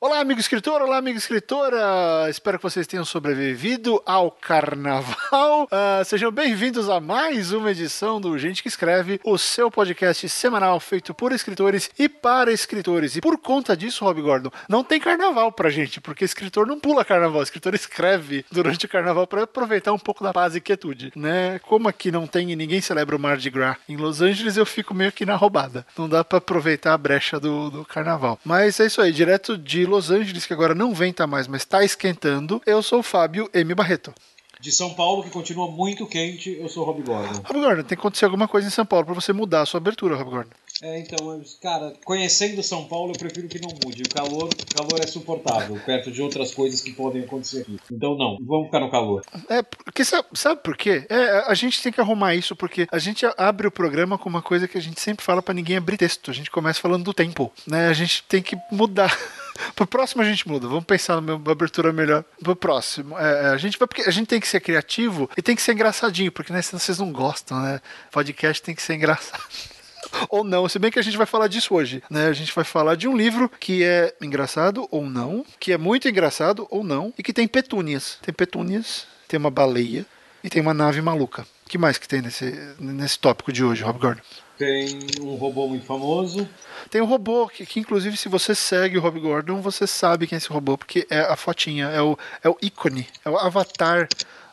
Olá, amigo escritor, olá, amiga escritora. Espero que vocês tenham sobrevivido ao carnaval. Uh, sejam bem-vindos a mais uma edição do Gente que Escreve, o seu podcast semanal feito por escritores e para escritores. E por conta disso, Rob Gordon, não tem carnaval pra gente, porque escritor não pula carnaval, escritor escreve durante o carnaval para aproveitar um pouco da paz e quietude, né? Como aqui não tem e ninguém celebra o Mardi Gras em Los Angeles, eu fico meio que na roubada. Não dá para aproveitar a brecha do, do carnaval. Mas é isso aí, direto de Los Angeles, que agora não venta mais, mas está esquentando. Eu sou o Fábio M. Barreto. De São Paulo, que continua muito quente, eu sou o Rob Gordon. Rob Gordon, tem que acontecer alguma coisa em São Paulo para você mudar a sua abertura, Rob Gordon. É, então, cara, conhecendo São Paulo, eu prefiro que não mude. O calor, o calor é suportável, perto de outras coisas que podem acontecer aqui. Então, não, vamos ficar no calor. É, porque sabe, sabe por quê? É, a gente tem que arrumar isso, porque a gente abre o programa com uma coisa que a gente sempre fala para ninguém abrir texto. A gente começa falando do tempo, né? A gente tem que mudar. Pro próximo a gente muda. Vamos pensar numa abertura melhor. Pro próximo. É, é, a, gente vai, porque a gente tem que ser criativo e tem que ser engraçadinho, porque né, senão vocês não gostam, né? Podcast tem que ser engraçado ou não, se bem que a gente vai falar disso hoje, né? A gente vai falar de um livro que é engraçado ou não, que é muito engraçado ou não, e que tem petúnias. Tem petúnias, tem uma baleia e tem uma nave maluca. O que mais que tem nesse, nesse tópico de hoje, Rob Gordon? Tem um robô muito famoso. Tem um robô que, que, inclusive, se você segue o Rob Gordon, você sabe quem é esse robô, porque é a fotinha, é o, é o ícone, é o avatar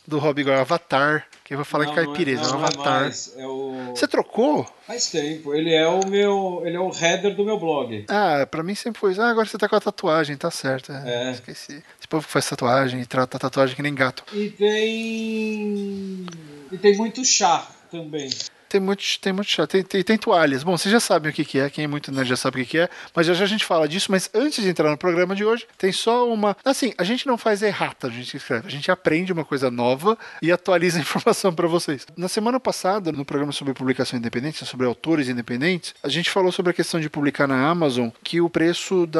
do Rob Gordon, Avatar. Quem vai falar não, em caipireza, é, não, é, um Avatar. É, é o... Você trocou? Faz tempo. Ele é o meu. Ele é o header do meu blog. Ah, pra mim sempre foi. Ah, agora você tá com a tatuagem, tá certo. É. é. Esqueci. Esse povo que faz tatuagem e trata tatuagem que nem gato. E tem. E tem muito chá também. Tem muito, tem muito chá. Tem, tem, tem, toalhas. Bom, vocês já sabem o que, que é, quem é muito né, já sabe o que, que é, mas já, já a gente fala disso. Mas antes de entrar no programa de hoje, tem só uma. Assim, a gente não faz errata, a gente escreve. A gente aprende uma coisa nova e atualiza a informação para vocês. Na semana passada, no programa sobre publicação independente, sobre autores independentes, a gente falou sobre a questão de publicar na Amazon que o preço da.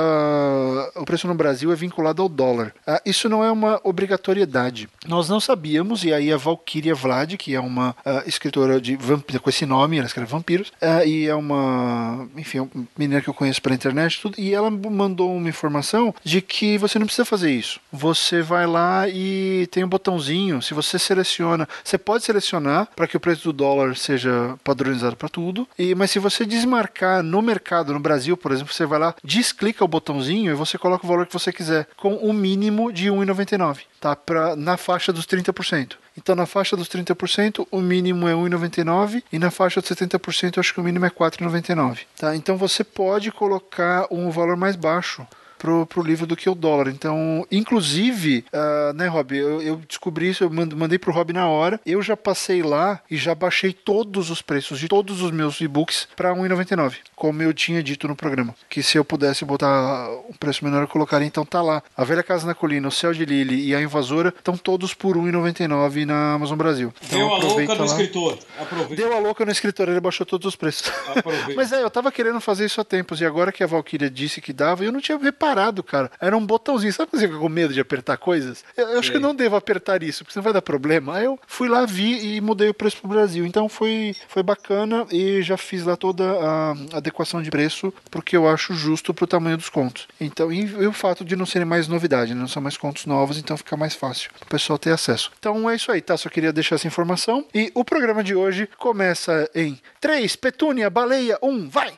O preço no Brasil é vinculado ao dólar. Ah, isso não é uma obrigatoriedade. Nós não sabíamos, e aí a Valkyria Vlad, que é uma uh, escritora de com esse nome, ela escreve vampiros, uh, e é uma, enfim, uma menina que eu conheço pela internet tudo, e ela mandou uma informação de que você não precisa fazer isso. Você vai lá e tem um botãozinho, se você seleciona, você pode selecionar para que o preço do dólar seja padronizado para tudo, e mas se você desmarcar no mercado, no Brasil, por exemplo, você vai lá, desclica o botãozinho e você coloca o valor que você quiser, com o um mínimo de 1,99, tá? Pra, na faixa dos 30%. Então, na faixa dos 30%, o mínimo é 1,99 e na faixa dos 70%, acho que o mínimo é 4,99. Tá? Então, você pode colocar um valor mais baixo pro, pro livro do que o dólar. Então, inclusive, uh, né, Rob, eu, eu, descobri isso, eu mandei pro Rob na hora. Eu já passei lá e já baixei todos os preços de todos os meus e-books para 1,99, como eu tinha dito no programa. Que se eu pudesse botar um preço menor, eu colocaria. Então tá lá. A Velha Casa na Colina, o Céu de Lily e a Invasora estão todos por 1,99 na Amazon Brasil. Então, Deu a louca no escritor. Aproveita. Deu a louca no escritor, ele baixou todos os preços. Mas é, eu tava querendo fazer isso há tempos e agora que a Valkyria disse que dava, eu não tinha reparado parado, cara. Era um botãozinho. Sabe quando você fica com medo de apertar coisas? Eu, eu acho que não devo apertar isso, porque senão vai dar problema. Aí eu fui lá, vi e mudei o preço pro Brasil. Então foi, foi bacana e já fiz lá toda a adequação de preço, porque eu acho justo pro tamanho dos contos. Então, e, e o fato de não serem mais novidade, né? não são mais contos novos, então fica mais fácil o pessoal ter acesso. Então é isso aí, tá? Só queria deixar essa informação. E o programa de hoje começa em 3, Petúnia, Baleia, 1, vai!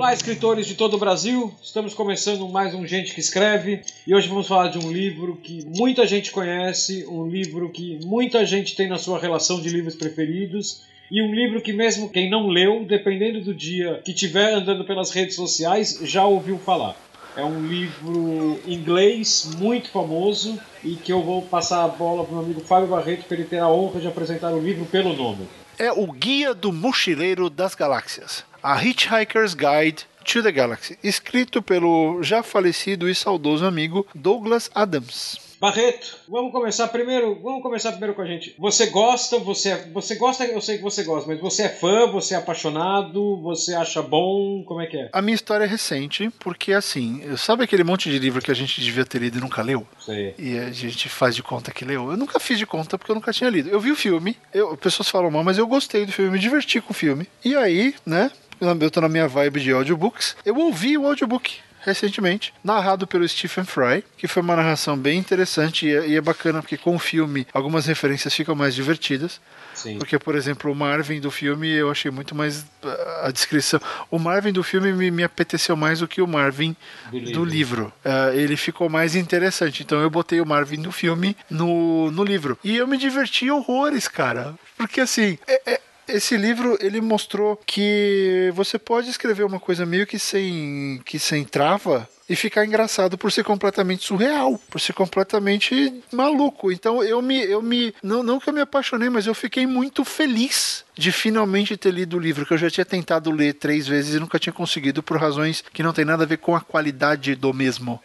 Olá, escritores de todo o Brasil. Estamos começando mais um Gente que Escreve e hoje vamos falar de um livro que muita gente conhece, um livro que muita gente tem na sua relação de livros preferidos e um livro que mesmo quem não leu, dependendo do dia que estiver andando pelas redes sociais, já ouviu falar. É um livro inglês muito famoso e que eu vou passar a bola para o meu amigo Fábio Barreto para ele ter a honra de apresentar o livro pelo nome. É o Guia do Mochileiro das Galáxias a Hitchhiker's Guide to the Galaxy, escrito pelo já falecido e saudoso amigo Douglas Adams. Barreto, vamos começar primeiro. Vamos começar primeiro com a gente. Você gosta? Você, é, você gosta? Eu sei que você gosta, mas você é fã? Você é apaixonado? Você acha bom? Como é que é? A minha história é recente, porque assim, sabe aquele monte de livro que a gente devia ter lido e nunca leu? Sei. E a gente faz de conta que leu? Eu nunca fiz de conta porque eu nunca tinha lido. Eu vi o filme, eu, pessoas falam mal, mas eu gostei do filme, me diverti com o filme. E aí, né? Eu tô na minha vibe de audiobooks. Eu ouvi o audiobook recentemente, narrado pelo Stephen Fry, que foi uma narração bem interessante e é, e é bacana porque com o filme algumas referências ficam mais divertidas. Sim. Porque, por exemplo, o Marvin do filme eu achei muito mais uh, a descrição. O Marvin do filme me, me apeteceu mais do que o Marvin Do do livro. livro. Uh, ele ficou mais interessante. Então eu botei o Marvin do filme no, no livro. E eu me diverti horrores, cara. Porque assim. é- é- esse livro ele mostrou que você pode escrever uma coisa meio que sem que sem trava e ficar engraçado por ser completamente surreal, por ser completamente maluco. Então eu me eu me não, não que eu me apaixonei, mas eu fiquei muito feliz de finalmente ter lido o livro que eu já tinha tentado ler três vezes e nunca tinha conseguido por razões que não tem nada a ver com a qualidade do mesmo.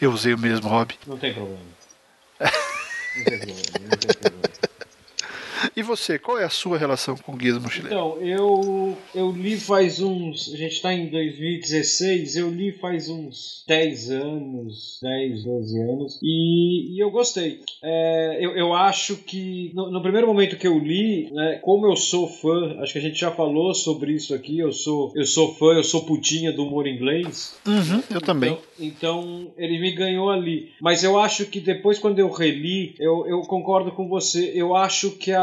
Eu usei o mesmo, Rob. Não tem problema. Não tem problema, não tem problema. E você, qual é a sua relação com o Guia Mochileiro? Então, eu, eu li faz uns. A gente está em 2016, eu li faz uns 10 anos, 10, 12 anos, e, e eu gostei. É, eu, eu acho que no, no primeiro momento que eu li, né, como eu sou fã, acho que a gente já falou sobre isso aqui, eu sou, eu sou fã, eu sou putinha do humor inglês. Uhum, eu também. Então, então, ele me ganhou ali. Mas eu acho que depois, quando eu reli, eu, eu concordo com você. Eu acho que a,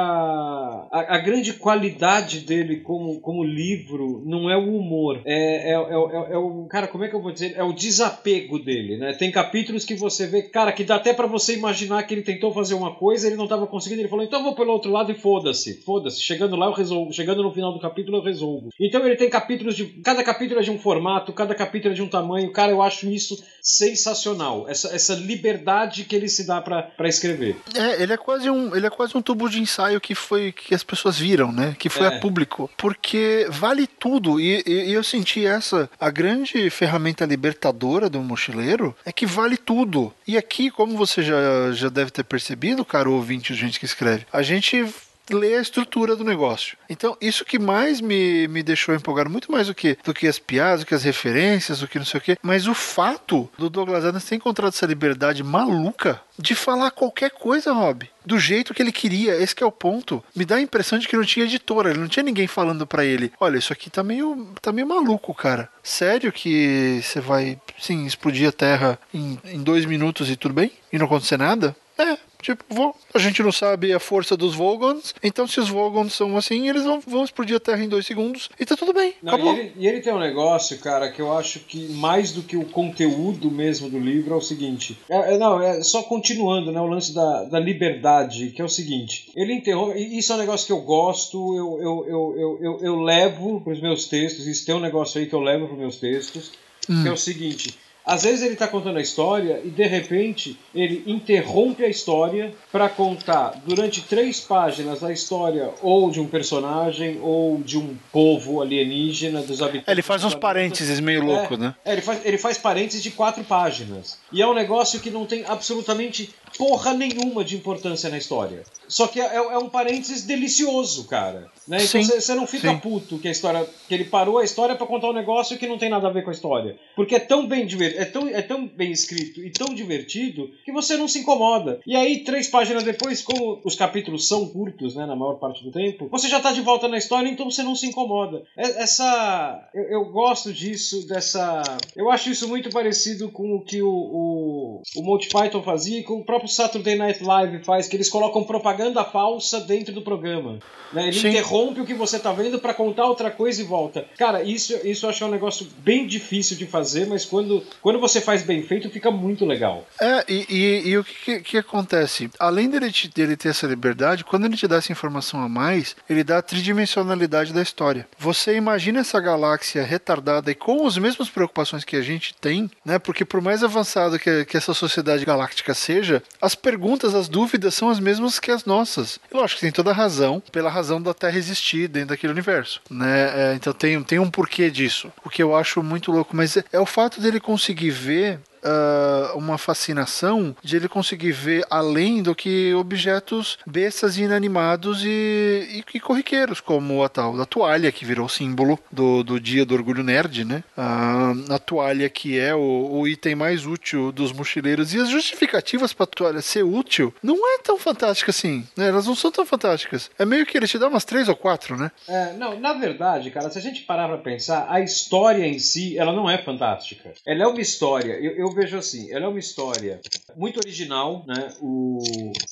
a, grande qualidade dele como, como livro não é o humor. É, é, é, é- é o. Cara, como é que eu vou dizer? É o desapego dele, né? Tem capítulos que você vê, cara, que dá até pra você imaginar que ele tentou fazer uma coisa, ele não tava conseguindo, ele falou, então vou pelo outro lado e foda-se. Foda-se. Chegando lá eu resolvo. Chegando no final do capítulo eu resolvo. Então ele tem capítulos de. Cada capítulo é de um formato, cada capítulo é de um tamanho. Cara, eu acho isso sensacional. Essa, essa liberdade que ele se dá pra escrever. É, ele é quase um, ele é quase um tubo de ensaio que foi que as pessoas viram, né? Que foi É. a público, porque vale tudo e, e- e eu senti essa a grande ferramenta libertadora do mochileiro é que vale tudo. E aqui, como você já, já deve ter percebido, caro ouvinte, gente que escreve, a gente lê a estrutura do negócio. Então, isso que mais me, me deixou empolgado, muito mais do que, do que as piadas, do que as referências, do que não sei o quê, mas o fato do Douglas Adams ter encontrado essa liberdade maluca de falar qualquer coisa, Rob. Do jeito que ele queria, esse que é o ponto. Me dá a impressão de que não tinha editora, ele não tinha ninguém falando pra ele: olha, isso aqui tá meio, tá meio maluco, cara. Sério que você vai, sim, explodir a Terra em, em dois minutos e tudo bem? E não acontecer nada? É, Tipo, vou. A gente não sabe a força dos Vogons, então se os Vogons são assim, eles vão, vão explodir a Terra em dois segundos e tá tudo bem. Não, e, ele, e ele tem um negócio, cara, que eu acho que mais do que o conteúdo mesmo do livro é o seguinte. É, é, não, é só continuando, né? O lance da, da liberdade, que é o seguinte. Ele interrompe. Isso é um negócio que eu gosto, eu, eu, eu, eu, eu, eu levo pros meus textos. Isso tem um negócio aí que eu levo pros meus textos, que é o seguinte. Às vezes ele está contando a história e de repente ele interrompe a história para contar durante três páginas a história ou de um personagem ou de um povo alienígena dos habitantes. É, ele faz uns parênteses meio louco, É, né? é, ele, faz, ele faz parênteses de quatro páginas. E é um negócio que não tem absolutamente porra nenhuma de importância na história. Só que é, é um parênteses delicioso, cara. Né? Então você não fica sim. puto que a história. que ele parou a história pra contar um negócio que não tem nada a ver com a história. Porque é tão bem diver, é tão, é tão bem escrito e tão divertido que você não se incomoda. E aí, três páginas depois, como os capítulos são curtos, né, na maior parte do tempo, você já tá de volta na história, então você não se incomoda. É- Essa. Eu, eu gosto disso, dessa. Eu acho isso muito parecido com o que o, o, o Monty Python fazia e com o próprio Saturday Night Live faz, que eles colocam propaganda falsa dentro do programa. Né? Ele Sim. interrompe o que você tá vendo pra contar outra coisa e volta. Cara, isso, isso eu acho um negócio bem difícil de fazer, mas quando, quando você faz bem feito, fica muito legal. É, e, e- e o que, que- acontece? Além dele, te- dele ter essa liberdade, quando ele te dá essa informação a mais, ele dá a tridimensionalidade da história. Você imagina essa galáxia retardada e com as mesmas preocupações que a gente tem, né? Porque por mais avançado que, que essa sociedade galáctica seja, as perguntas, as dúvidas são as mesmas que as nossas. E lógico que tem toda a razão, pela razão da Terra existir dentro daquele universo, né? É, então tem, tem um porquê disso. O que eu acho muito louco, mas é, é o fato dele conseguir ver uh, uma fascinação de ele conseguir ver além do que objetos bestas e inanimados e, e, e corriqueiros, como a tal da toalha, que virou símbolo do, do dia do orgulho nerd, né? Uh, a toalha que é o, o item mais útil dos mochileiros. E as justificativas para a toalha ser útil não é tão fantástica assim, né? Elas não são tão fantásticas. É meio que ele te dá umas três ou quatro, né? É, não, na verdade, cara, se a gente parar pra pensar, a história em si, ela não é fantástica. Ela é uma história, eu, eu vejo assim, ela é uma história muito original, né? O,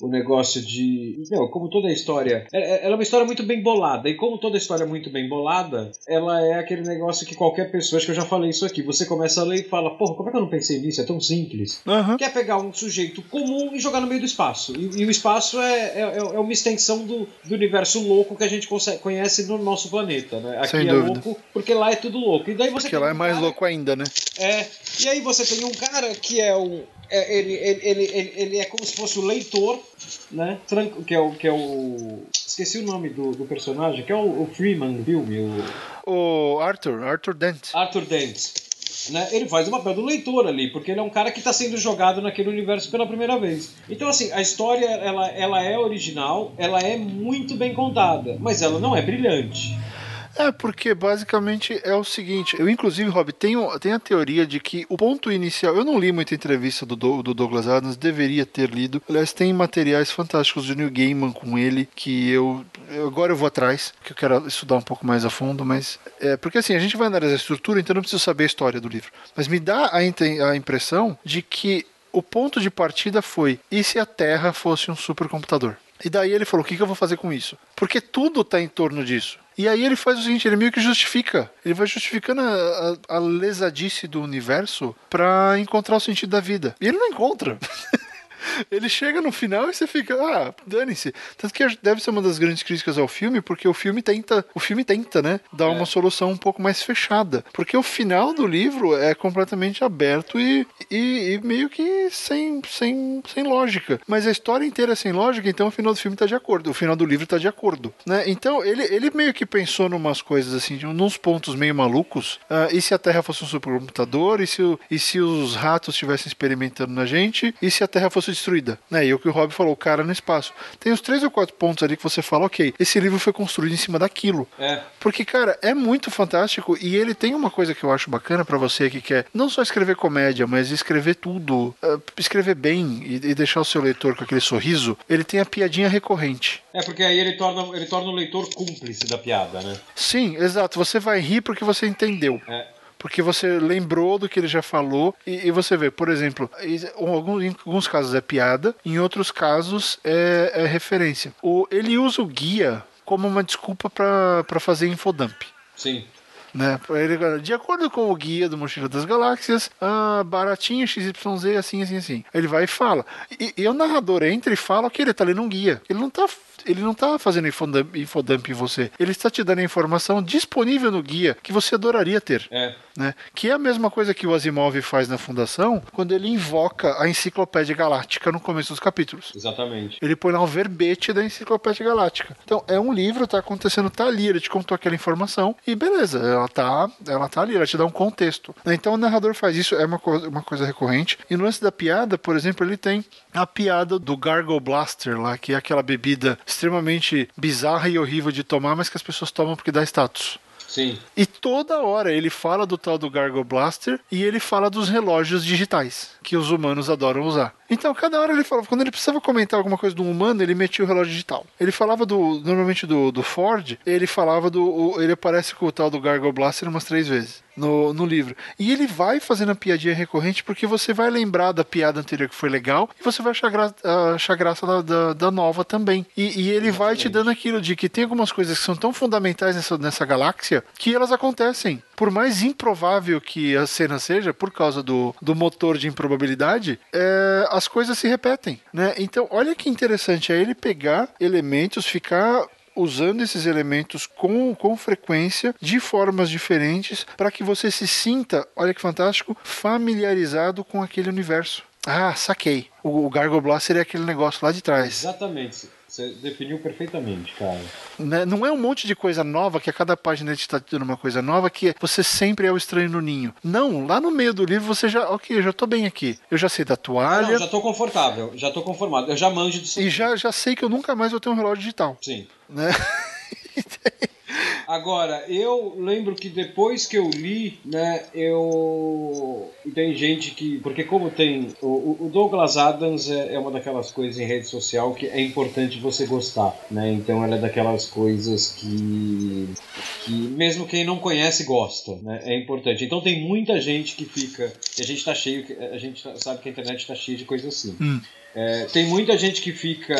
o negócio de. Não, como toda história. É, é, ela é uma história muito bem bolada. E como toda história é muito bem bolada, ela é aquele negócio que qualquer pessoa, acho que eu já falei isso aqui, você começa a ler e fala, porra, como é que eu não pensei nisso? É tão simples. Uhum. Quer pegar um sujeito comum e jogar no meio do espaço. E, e o espaço é, é, é, uma extensão do, do universo louco que a gente consegue, conhece no nosso planeta, né? Aqui Sem é dúvida. louco porque lá é tudo louco. E daí você porque lá é mais cara... louco ainda, né? É. E aí você tem um cara que é um. É, ele, ele, ele, ele, é como se fosse o leitor, né? Que é o. Que é o esqueci o nome do, do personagem, que é o, o Freeman do filme. O... o Arthur, Arthur Dent. Arthur Dent. Né, ele faz o papel do leitor ali, porque ele é um cara que está sendo jogado naquele universo pela primeira vez. Então, assim, a história ela, ela é original, ela é muito bem contada, mas ela não é brilhante. É, porque basicamente é o seguinte. Eu, inclusive, Rob, tenho, tenho a teoria de que o ponto inicial. Eu não li muita entrevista do, do Douglas Adams, deveria ter lido. Aliás, tem materiais fantásticos do Neil Gaiman com ele que eu. eu agora eu vou atrás, que eu quero estudar um pouco mais a fundo, mas. É, porque assim, a gente vai analisar a estrutura, então não preciso saber a história do livro. Mas me dá a, a impressão de que o ponto de partida foi: e se a Terra fosse um supercomputador? E daí ele falou: o que, que eu vou fazer com isso? Porque tudo está em torno disso. E aí ele faz o seguinte, ele meio que justifica. Ele vai justificando a, a, a lesadice do universo para encontrar o sentido da vida. E ele não encontra. ele chega no final e você fica, ah, dane-se. Tanto que deve ser uma das grandes críticas ao filme, porque o filme tenta, o filme tenta, né, dar é. uma solução um pouco mais fechada. Porque o final do livro é completamente aberto e, e, e, meio que sem, sem, sem lógica. Mas a história inteira é sem lógica, então o final do filme tá de acordo, o final do livro tá de acordo, né? Então ele, ele meio que pensou numas coisas assim, nos pontos meio malucos. Uh, e se a Terra fosse um supercomputador? E se, e se os ratos estivessem experimentando na gente? E se a Terra fosse destruída, né? E o que o Rob falou, o cara no espaço. Tem os três ou quatro pontos ali que você fala, ok, esse livro foi construído em cima daquilo. É. Porque, cara, é muito fantástico e ele tem uma coisa que eu acho bacana para você que quer não só escrever comédia, mas escrever tudo, uh, escrever bem e, e, deixar o seu leitor com aquele sorriso. Ele tem a piadinha recorrente. É porque aí ele torna, ele torna o leitor cúmplice da piada, né? Sim, exato. Você vai rir porque você entendeu. É porque você lembrou do que ele já falou e, e você vê, por exemplo, em alguns, em alguns, casos é piada, em outros casos é, é referência. O, ele usa o guia como uma desculpa para fazer infodump. Sim. Né? Ele, de acordo com o guia do Mochila das Galáxias, ah, baratinho XYZ, assim, assim, assim. Ele vai e fala. E, e o narrador entra e fala que ele está lendo um guia. Ele não está ele não está fazendo infodump, infodump em você. Ele está te dando a informação disponível no guia que você adoraria ter. É. Né? Que é a mesma coisa que o Asimov faz na Fundação quando ele invoca a Enciclopédia Galáctica no começo dos capítulos. Exatamente. Ele põe lá um verbete da Enciclopédia Galáctica. Então, é um livro, tá acontecendo, tá ali, ele te contou aquela informação e beleza, ela tá, ela tá ali, ela te dá um contexto. Então, o narrador faz isso, é uma, co uma coisa recorrente. E no lance da piada, por exemplo, ele tem a piada do Gargle Blaster lá, que é aquela bebida extremamente bizarra e horrível de tomar, mas que as pessoas tomam porque dá status. Sim. E toda hora ele fala do tal do Gargle Blaster e ele fala dos relógios digitais que os humanos adoram usar. Então, cada hora ele falava, quando ele precisava comentar alguma coisa do humano, ele metia o relógio digital. Ele falava do, normalmente do, do Ford, ele falava do, ele aparece com o tal do Gargle Blaster umas três vezes no, no livro. E ele vai fazendo a piadinha recorrente porque você vai lembrar da piada anterior que foi legal e você vai achar, gra achar graça da, da, da, nova também. E, e ele Exatamente. vai te dando aquilo de que tem algumas coisas que são tão fundamentais nessa, nessa galáxia que elas acontecem. Por mais improvável que a cena seja, por causa do, do motor de improbabilidade, é, as coisas se repetem. Né? Então, olha que interessante é ele pegar elementos, ficar usando esses elementos com, com frequência, de formas diferentes, para que você se sinta, olha que fantástico, familiarizado com aquele universo. Ah, saquei. O, o Gargoyle Blaster é aquele negócio lá de trás. Exatamente. Você definiu perfeitamente, cara. Né? Não é um monte de coisa nova que a cada página está te dando uma coisa nova que você sempre é o estranho no ninho. Não, lá no meio do livro você já, ok, eu já tô bem aqui. Eu já sei da toalha. Não, já tô confortável, já tô conformado. Eu já manjo disso. E já, já sei que eu nunca mais vou ter um relógio digital. Sim. Né? Agora, eu lembro que depois que eu li, né, eu. Tem gente que. Porque, como tem. O, o Douglas Adams é, é, uma daquelas coisas em rede social que é importante você gostar, né? Então, ela é daquelas coisas que. que mesmo quem não conhece gosta, né? É importante. Então, tem muita gente que fica. E a gente tá cheio. A gente sabe que a internet tá cheia de coisas assim. Hum. É, tem muita gente que fica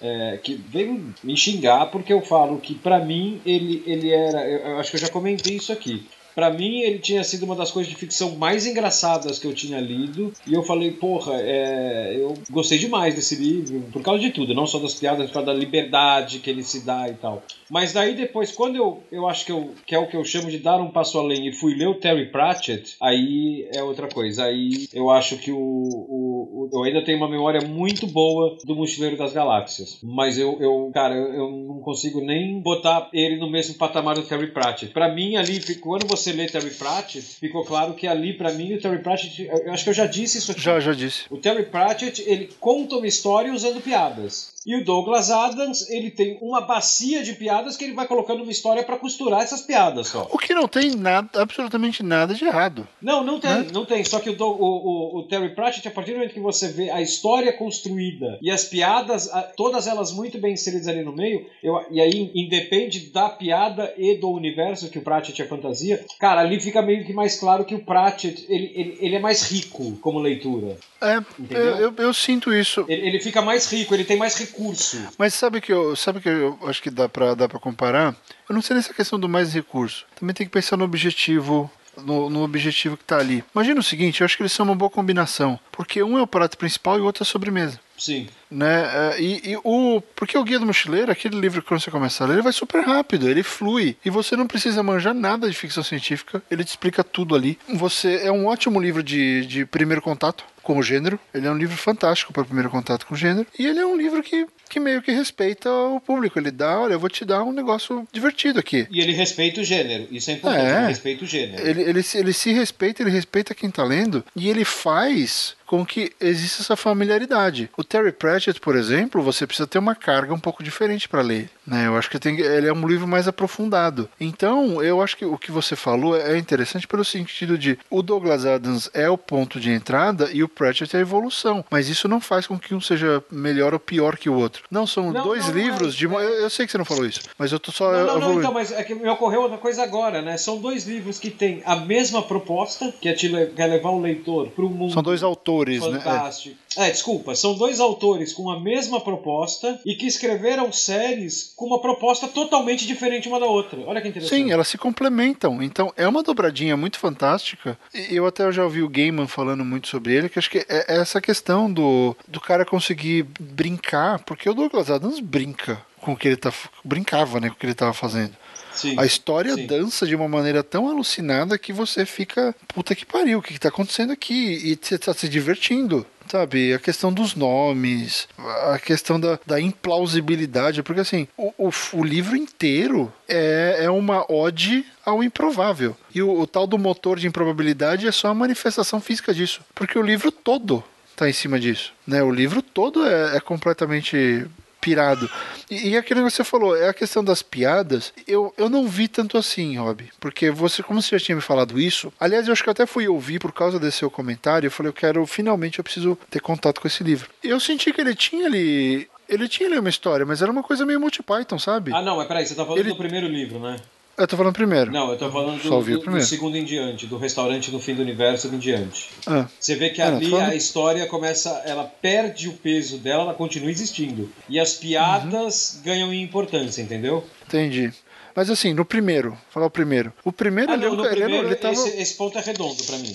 é, que vem me xingar porque eu falo que para mim ele, ele era. Eu, eu acho que eu já comentei isso aqui. Para mim, ele tinha sido uma das coisas de ficção mais engraçadas que eu tinha lido. E eu falei, porra, é, eu gostei demais desse livro, por causa de tudo, não só das piadas, por causa da liberdade que ele se dá e tal. Mas daí depois, quando eu, eu acho que, eu, que é o que eu chamo de dar um passo além e fui ler o Terry Pratchett, aí é outra coisa. Aí eu acho que o, o, o eu ainda tenho uma memória muito boa do Mochileiro das Galáxias. Mas eu, eu cara, eu, eu não consigo nem botar ele no mesmo patamar do Terry Pratchett. Para mim, ali, quando você você lê Terry Pratchett, ficou claro que ali, para mim, o Terry Pratchett, eu acho que eu já disse isso aqui. Já, já disse. O Terry Pratchett, ele conta uma história usando piadas. E o Douglas Adams, ele tem uma bacia de piadas que ele vai colocando uma história para costurar essas piadas só. O que não tem nada, absolutamente nada de errado. Não, não tem, né? não tem. Só que o, o, o, Terry Pratchett, a partir do momento que você vê a história construída e as piadas, todas elas muito bem inseridas ali no meio, eu, e aí independe da piada e do universo que o Pratchett é fantasia, cara, ali fica meio que mais claro que o Pratchett, ele, ele, ele é mais rico como leitura. É, eu, eu, eu, sinto isso. Ele, ele fica mais rico, ele tem mais recurso. Mas sabe que eu, sabe que eu acho que dá pra, dá pra comparar? Eu não sei nessa questão do mais recurso. Também tem que pensar no objetivo no, no, objetivo que está ali. Imagina o seguinte, eu acho que eles são uma boa combinação, porque um é o prato principal e o outro é a sobremesa. Sim. Né? É, e, e, o porque o guia do mochileiro, aquele livro que quando você começa a ler, ele vai super rápido, ele flui e você não precisa manjar nada de ficção científica, ele te explica tudo ali. Você é um ótimo livro de, de primeiro contato com o gênero. Ele é um livro fantástico para o primeiro contato com o gênero. E ele é um livro que, que meio que respeita o público. Ele dá, olha, eu vou te dar um negócio divertido aqui. E ele respeita o gênero. Isso é importante. É, ele respeita o gênero. Ele, ele, ele se respeita, ele respeita quem está lendo. E ele faz com que exista essa familiaridade. O Terry Pratchett, por exemplo, você precisa ter uma carga um pouco diferente para ler. Né? Eu acho que tem, ele é um livro mais aprofundado. Então, eu acho que o que você falou é interessante pelo sentido de o Douglas Adams é o ponto de entrada e o Pratchett é a evolução. Mas isso não faz com que um seja melhor ou pior que o outro. Não, são não, dois não, livros de. Eu, eu, sei que você não falou isso, mas eu tô só. Não, não, não então, mas é que me ocorreu outra coisa agora, né? São dois livros que têm a mesma proposta, que é, te, que é levar o leitor para o mundo. São dois autores né? Fantástico. né? É. desculpa, são dois autores com a mesma proposta e que escreveram séries com uma proposta totalmente diferente uma da outra. Olha que interessante. Sim, elas se complementam. Então é uma dobradinha muito fantástica. E eu até já ouvi o Gaiman falando muito sobre ele, que acho que é, é essa questão do, do cara conseguir brincar, porque o Douglas Adams brinca com o que ele tá brincava, né, com o que ele estava fazendo. Sim, a história sim. dança de uma maneira tão alucinada que você fica, puta que pariu, o que, está acontecendo aqui? E você está se divertindo sabe? A questão dos nomes, a questão da, da implausibilidade, porque assim, o, o, o, livro inteiro é, é uma ode ao improvável. E o, o tal do motor de improbabilidade é só a manifestação física disso, porque o livro todo está em cima disso, né? O livro todo é, é completamente pirado. E, e aquele que você falou, é a questão das piadas. Eu, eu não vi tanto assim, Rob. Porque você, como você já tinha me falado isso, aliás, eu acho que eu até fui ouvir por causa desse seu comentário. Eu falei, eu quero, finalmente, eu preciso ter contato com esse livro. Eu senti que ele tinha ali. Ele tinha ali uma história, mas era uma coisa meio multi Python, sabe? Ah, não, mas peraí, você tá falando ele... do primeiro livro, né? Eu tô falando primeiro. Não, eu tô falando do, do, do, segundo em diante, do restaurante no fim do universo em diante. Ah. Você vê que ah, ali a história começa, ela perde o peso dela, ela continua existindo. E as piadas uhum. ganham em importância, entendeu? Entendi. Mas assim, no primeiro, falar o primeiro. O primeiro, ah, não, no primeiro ele tava... esse, esse ponto é redondo para mim.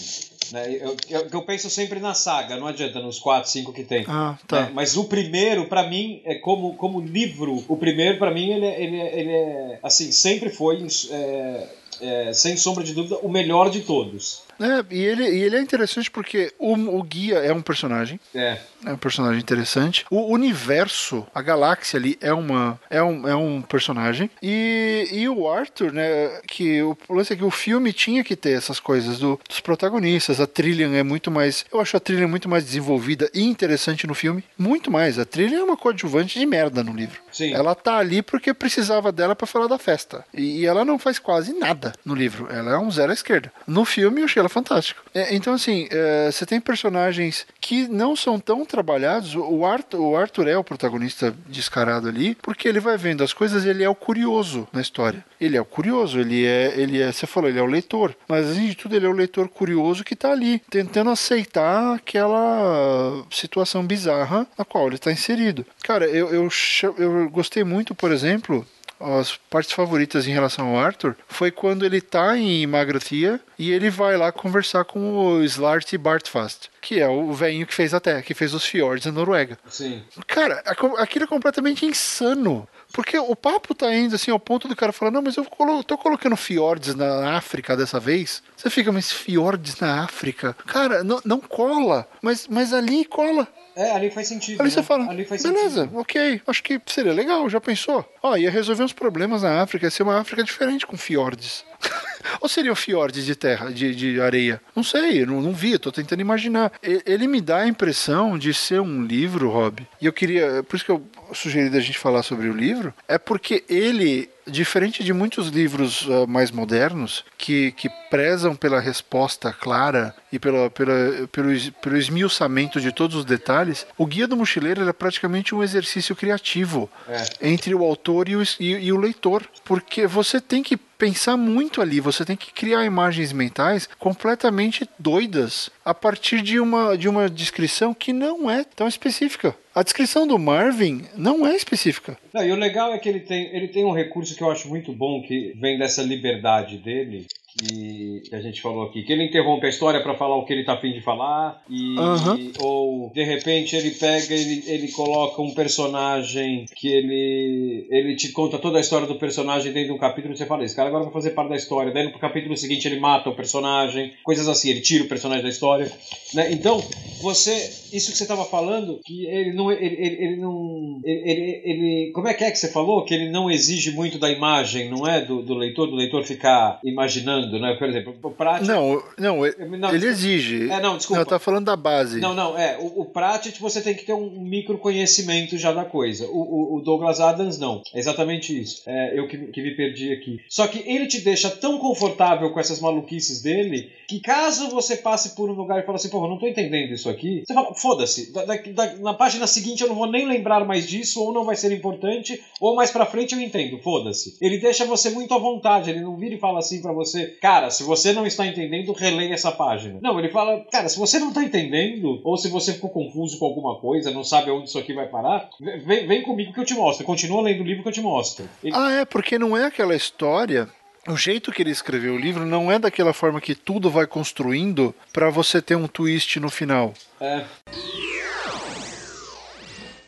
Né? Eu, eu, eu, penso sempre na saga, não adianta nos 4, 5 que tem. Ah, tá. Né? Mas o primeiro, para mim, é como, como livro, o primeiro, para mim, ele, é, ele, é, ele é. Assim, sempre foi. É, é, sem sombra de dúvida, o melhor de todos. É, e ele, e ele é interessante porque o, o guia é um personagem. É. É um personagem interessante. O universo, a galáxia ali é uma é um, é um personagem. E, e o Arthur, né, que o lance é que o filme tinha que ter essas coisas do, dos protagonistas. A Trillian é muito mais, eu acho a Trillian muito mais desenvolvida e interessante no filme, muito mais. A Trillian é uma coadjuvante de merda no livro. Sim. Ela tá ali porque precisava dela para falar da festa. E, e ela não faz quase nada no livro. Ela é um zero à esquerda. No filme eu achei ela fantástico. É, então assim, é, você tem personagens que não são tão trabalhados. O Arthur, o Arthur é o protagonista descarado ali, porque ele vai vendo as coisas, ele é o curioso na história. Ele é o curioso, ele é, ele é, você falou, ele é o leitor, mas além de tudo ele é o leitor curioso que tá ali tentando aceitar aquela situação bizarra na qual ele está inserido. Cara, eu, eu, eu gostei muito, por exemplo, as partes favoritas em relação ao Arthur foi quando ele tá em Magrathia e ele vai lá conversar com o Slart Bartfast, que é o velhinho que fez a terra, que fez os fiordes na Noruega. Sim. Cara, aquilo é completamente insano. Porque o papo tá indo assim ao ponto do cara falar: Não, mas eu tô colocando fiordes na África dessa vez. Você fica, mas fiordes na África? Cara, não, não cola. Mas, mas ali cola. É, ali faz sentido. Ali né? você fala, ali faz beleza, sentido. ok, acho que seria legal, já pensou? Ó, ia resolver uns problemas na África, ia ser uma África diferente com fiordes. Ou seriam fiordes de terra, de, de areia? Não sei, não, não vi, tô tentando imaginar. Ele me dá a impressão de ser um livro, Rob, e eu queria, por isso que eu sugeri da gente falar sobre o livro, é porque ele diferente de muitos livros uh, mais modernos que, que prezam pela resposta clara e pela, pela, pelo, pelo esmiuçamento de todos os detalhes, o Guia do Mochileiro era praticamente um exercício criativo é. entre o autor e o, e, e o leitor. Porque você tem que pensar muito ali, você tem que criar imagens mentais completamente doidas a partir de uma, de uma descrição que não é tão específica. A descrição do Marvin não é específica. Não, e o legal é que ele tem, ele tem um recurso que eu acho muito bom, que vem dessa liberdade dele, que, que a gente falou aqui, que ele interrompe a história para falar o que ele tá afim de falar, e, Uhum. ou de repente ele pega, ele, ele coloca um personagem que ele, ele te conta toda a história do personagem dentro de um capítulo e você fala, esse cara agora vai fazer parte da história, daí no capítulo seguinte ele mata o personagem, coisas assim, ele tira o personagem da história, né? Então, você, isso que você tava falando, que ele não, ele, ele, ele não, ele, ele, ele- como é que é que você falou? Que ele não exige muito da imagem, não é? Do, do leitor, do leitor ficar imaginando, né? Por exemplo, o Prat... Não, não, ele, Não, ele exige. É, não, desculpa. eu tava falando da base. Não, não, é. O, o Pratchett você tem que ter um micro conhecimento já da coisa. O, o, o Douglas Adams não. É exatamente isso. É, eu que, que me perdi aqui. Só que ele te deixa tão confortável com essas maluquices dele que caso você passe por um lugar e fale assim, porra, eu não tô entendendo isso aqui, você fala, foda-se, da- da- da- na página seguinte eu não vou nem lembrar mais disso, ou não vai ser importante, ou mais pra frente eu entendo, foda-se. Ele deixa você muito à vontade, ele não vira e fala assim pra você, cara, se você não está entendendo, releia essa página. Não, ele fala, cara, se você não tá entendendo, ou se você ficou confuso com alguma coisa, não sabe onde isso aqui vai parar, vem, vem comigo que eu te mostro. Continua lendo o livro que eu te mostro. Ele- Ah, é, porque não é aquela história. O jeito que ele escreveu o livro não é daquela forma que tudo vai construindo pra você ter um twist no final. é,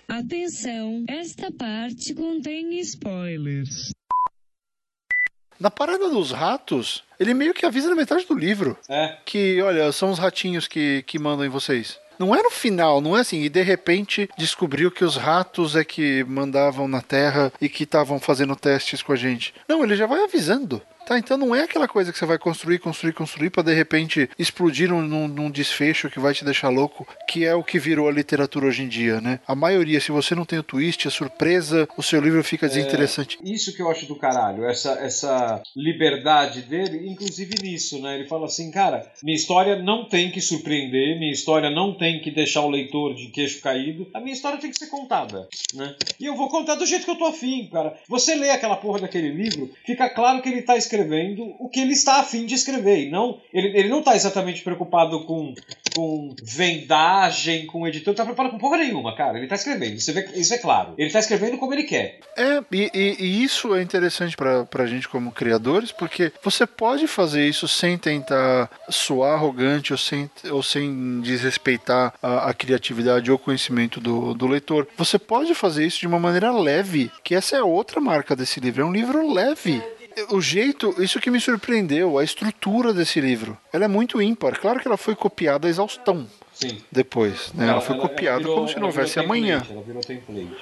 Atenção, esta parte contém spoilers. Na parada dos ratos, ele meio que avisa na metade do livro é. que, olha, são os ratinhos que, que mandam em vocês. Não é no final, não é assim, e de repente descobriu que os ratos é que mandavam na Terra e que estavam fazendo testes com a gente. Não, ele já vai avisando. Tá, então não é aquela coisa que você vai construir, construir, construir pra de repente explodir num, num- desfecho que vai te deixar louco, que é o que virou a literatura hoje em dia, né? A maioria, se você não tem o twist, a surpresa, o seu livro fica desinteressante. Isso que eu acho do caralho, essa, essa liberdade dele, inclusive nisso, né? Ele fala assim, cara, minha história não tem que surpreender, minha história não tem que deixar o leitor de queixo caído, a minha história tem que ser contada, né? E eu vou contar do jeito que eu tô afim, cara. Você lê aquela porra daquele livro, fica claro que ele tá escrevendo o que ele está afim de escrever, não, ele, ele não tá exatamente preocupado com, com vendagem, com editor, não tá preocupado com porra nenhuma, cara. Ele tá escrevendo, você vê, isso é claro. Ele tá escrevendo como ele quer. É, e, e- e isso é interessante pra, pra gente como criadores, porque você pode fazer isso sem tentar soar arrogante ou sem, ou sem desrespeitar a, a criatividade ou conhecimento do, do leitor. Você pode fazer isso de uma maneira leve, que essa é a outra marca desse livro. É um livro leve. O jeito, isso que me surpreendeu, a estrutura desse livro. Ela é muito ímpar. Claro que ela foi copiada a exaustão Sim. depois, né? Ela, foi copiada virou- como se não ela houvesse amanhã. Ela virou template.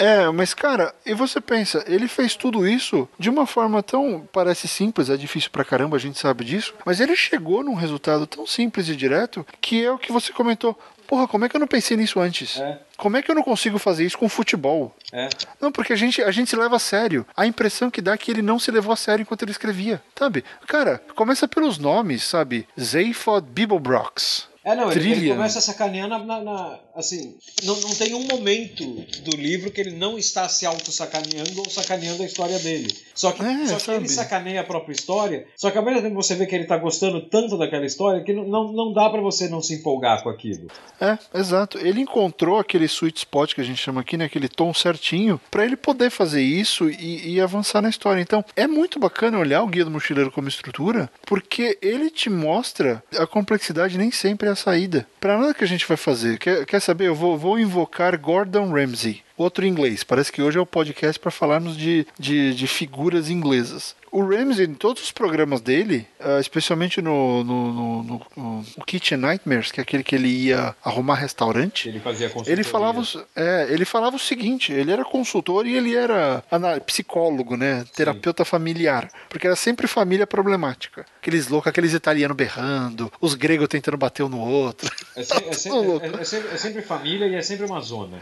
É, mas cara, e você pensa, ele fez tudo isso de uma forma tão. Parece simples, é difícil pra caramba, a gente sabe disso, mas ele chegou num resultado tão simples e direto que é o que você comentou. Porra, como é que eu não pensei nisso antes? É. Como é que eu não consigo fazer isso com futebol? É. Não, porque a gente, a gente se leva a sério. A impressão que dá é que ele não se levou a sério enquanto ele escrevia, sabe? Cara, começa pelos nomes, sabe? Zaphod Bibelbrox. É, não, ele, ele começa na. na- na- assim, não, não tem um momento do livro que ele não está se auto-sacaneando ou sacaneando a história dele. Só que, É, só que sabe? ele sacaneia a própria história, só que ao mesmo tempo você vê que ele tá gostando tanto daquela história que não, não, dá pra você não se empolgar com aquilo. É, exato. Ele encontrou aquele sweet spot que a gente chama aqui, né? Aquele tom certinho, pra ele poder fazer isso e, e avançar na história. Então, é muito bacana olhar o Guia do Mochileiro como estrutura, porque ele te mostra a complexidade nem sempre é a saída. Pra nada que a gente vai fazer. Quer, quer saber? Eu vou, vou invocar Gordon Ramsay. Outro inglês. Parece que hoje é o podcast para falarmos de, de, de figuras inglesas. O Ramsay, em todos os programas dele, ah, especialmente no, no, no, no- no- Kitchen Nightmares, que é aquele que ele ia arrumar restaurante, Ele fazia consultoria. ele falava, é, ele falava o seguinte: ele era consultor e ele era psicólogo, né? Terapeuta familiar. Porque era sempre família problemática. Aqueles loucos, aqueles italianos berrando, os gregos tentando bater um no outro. É, se- é se- Tô louco. é- é sempre, é sempre família e é sempre uma zona.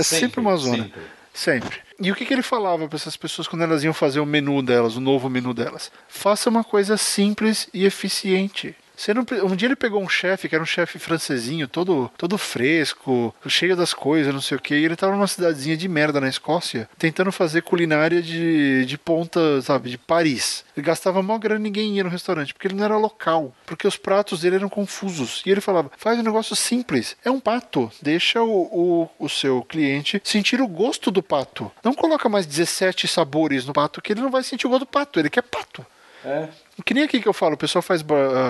É sempre, uma zona. sempre. Sempre. E o que, que ele falava para essas pessoas quando elas iam fazer o menu delas, o novo menu delas? Faça uma coisa simples e eficiente. Você não, um dia ele pegou um chefe, que era um chefe francesinho, todo, todo fresco, cheio das coisas, não sei o que, e ele tava numa cidadezinha de merda na Escócia, tentando fazer culinária de, de ponta, sabe, de Paris. Ele gastava mó grana e ninguém ia no restaurante, porque ele não era local, porque os pratos dele eram confusos. E ele falava, faz um negócio simples, é um pato, deixa o, o, o seu cliente sentir o gosto do pato. Não coloca mais 17 sabores no pato, que ele não vai sentir o gosto do pato, ele quer pato. É. Que nem aqui que eu falo, o pessoal faz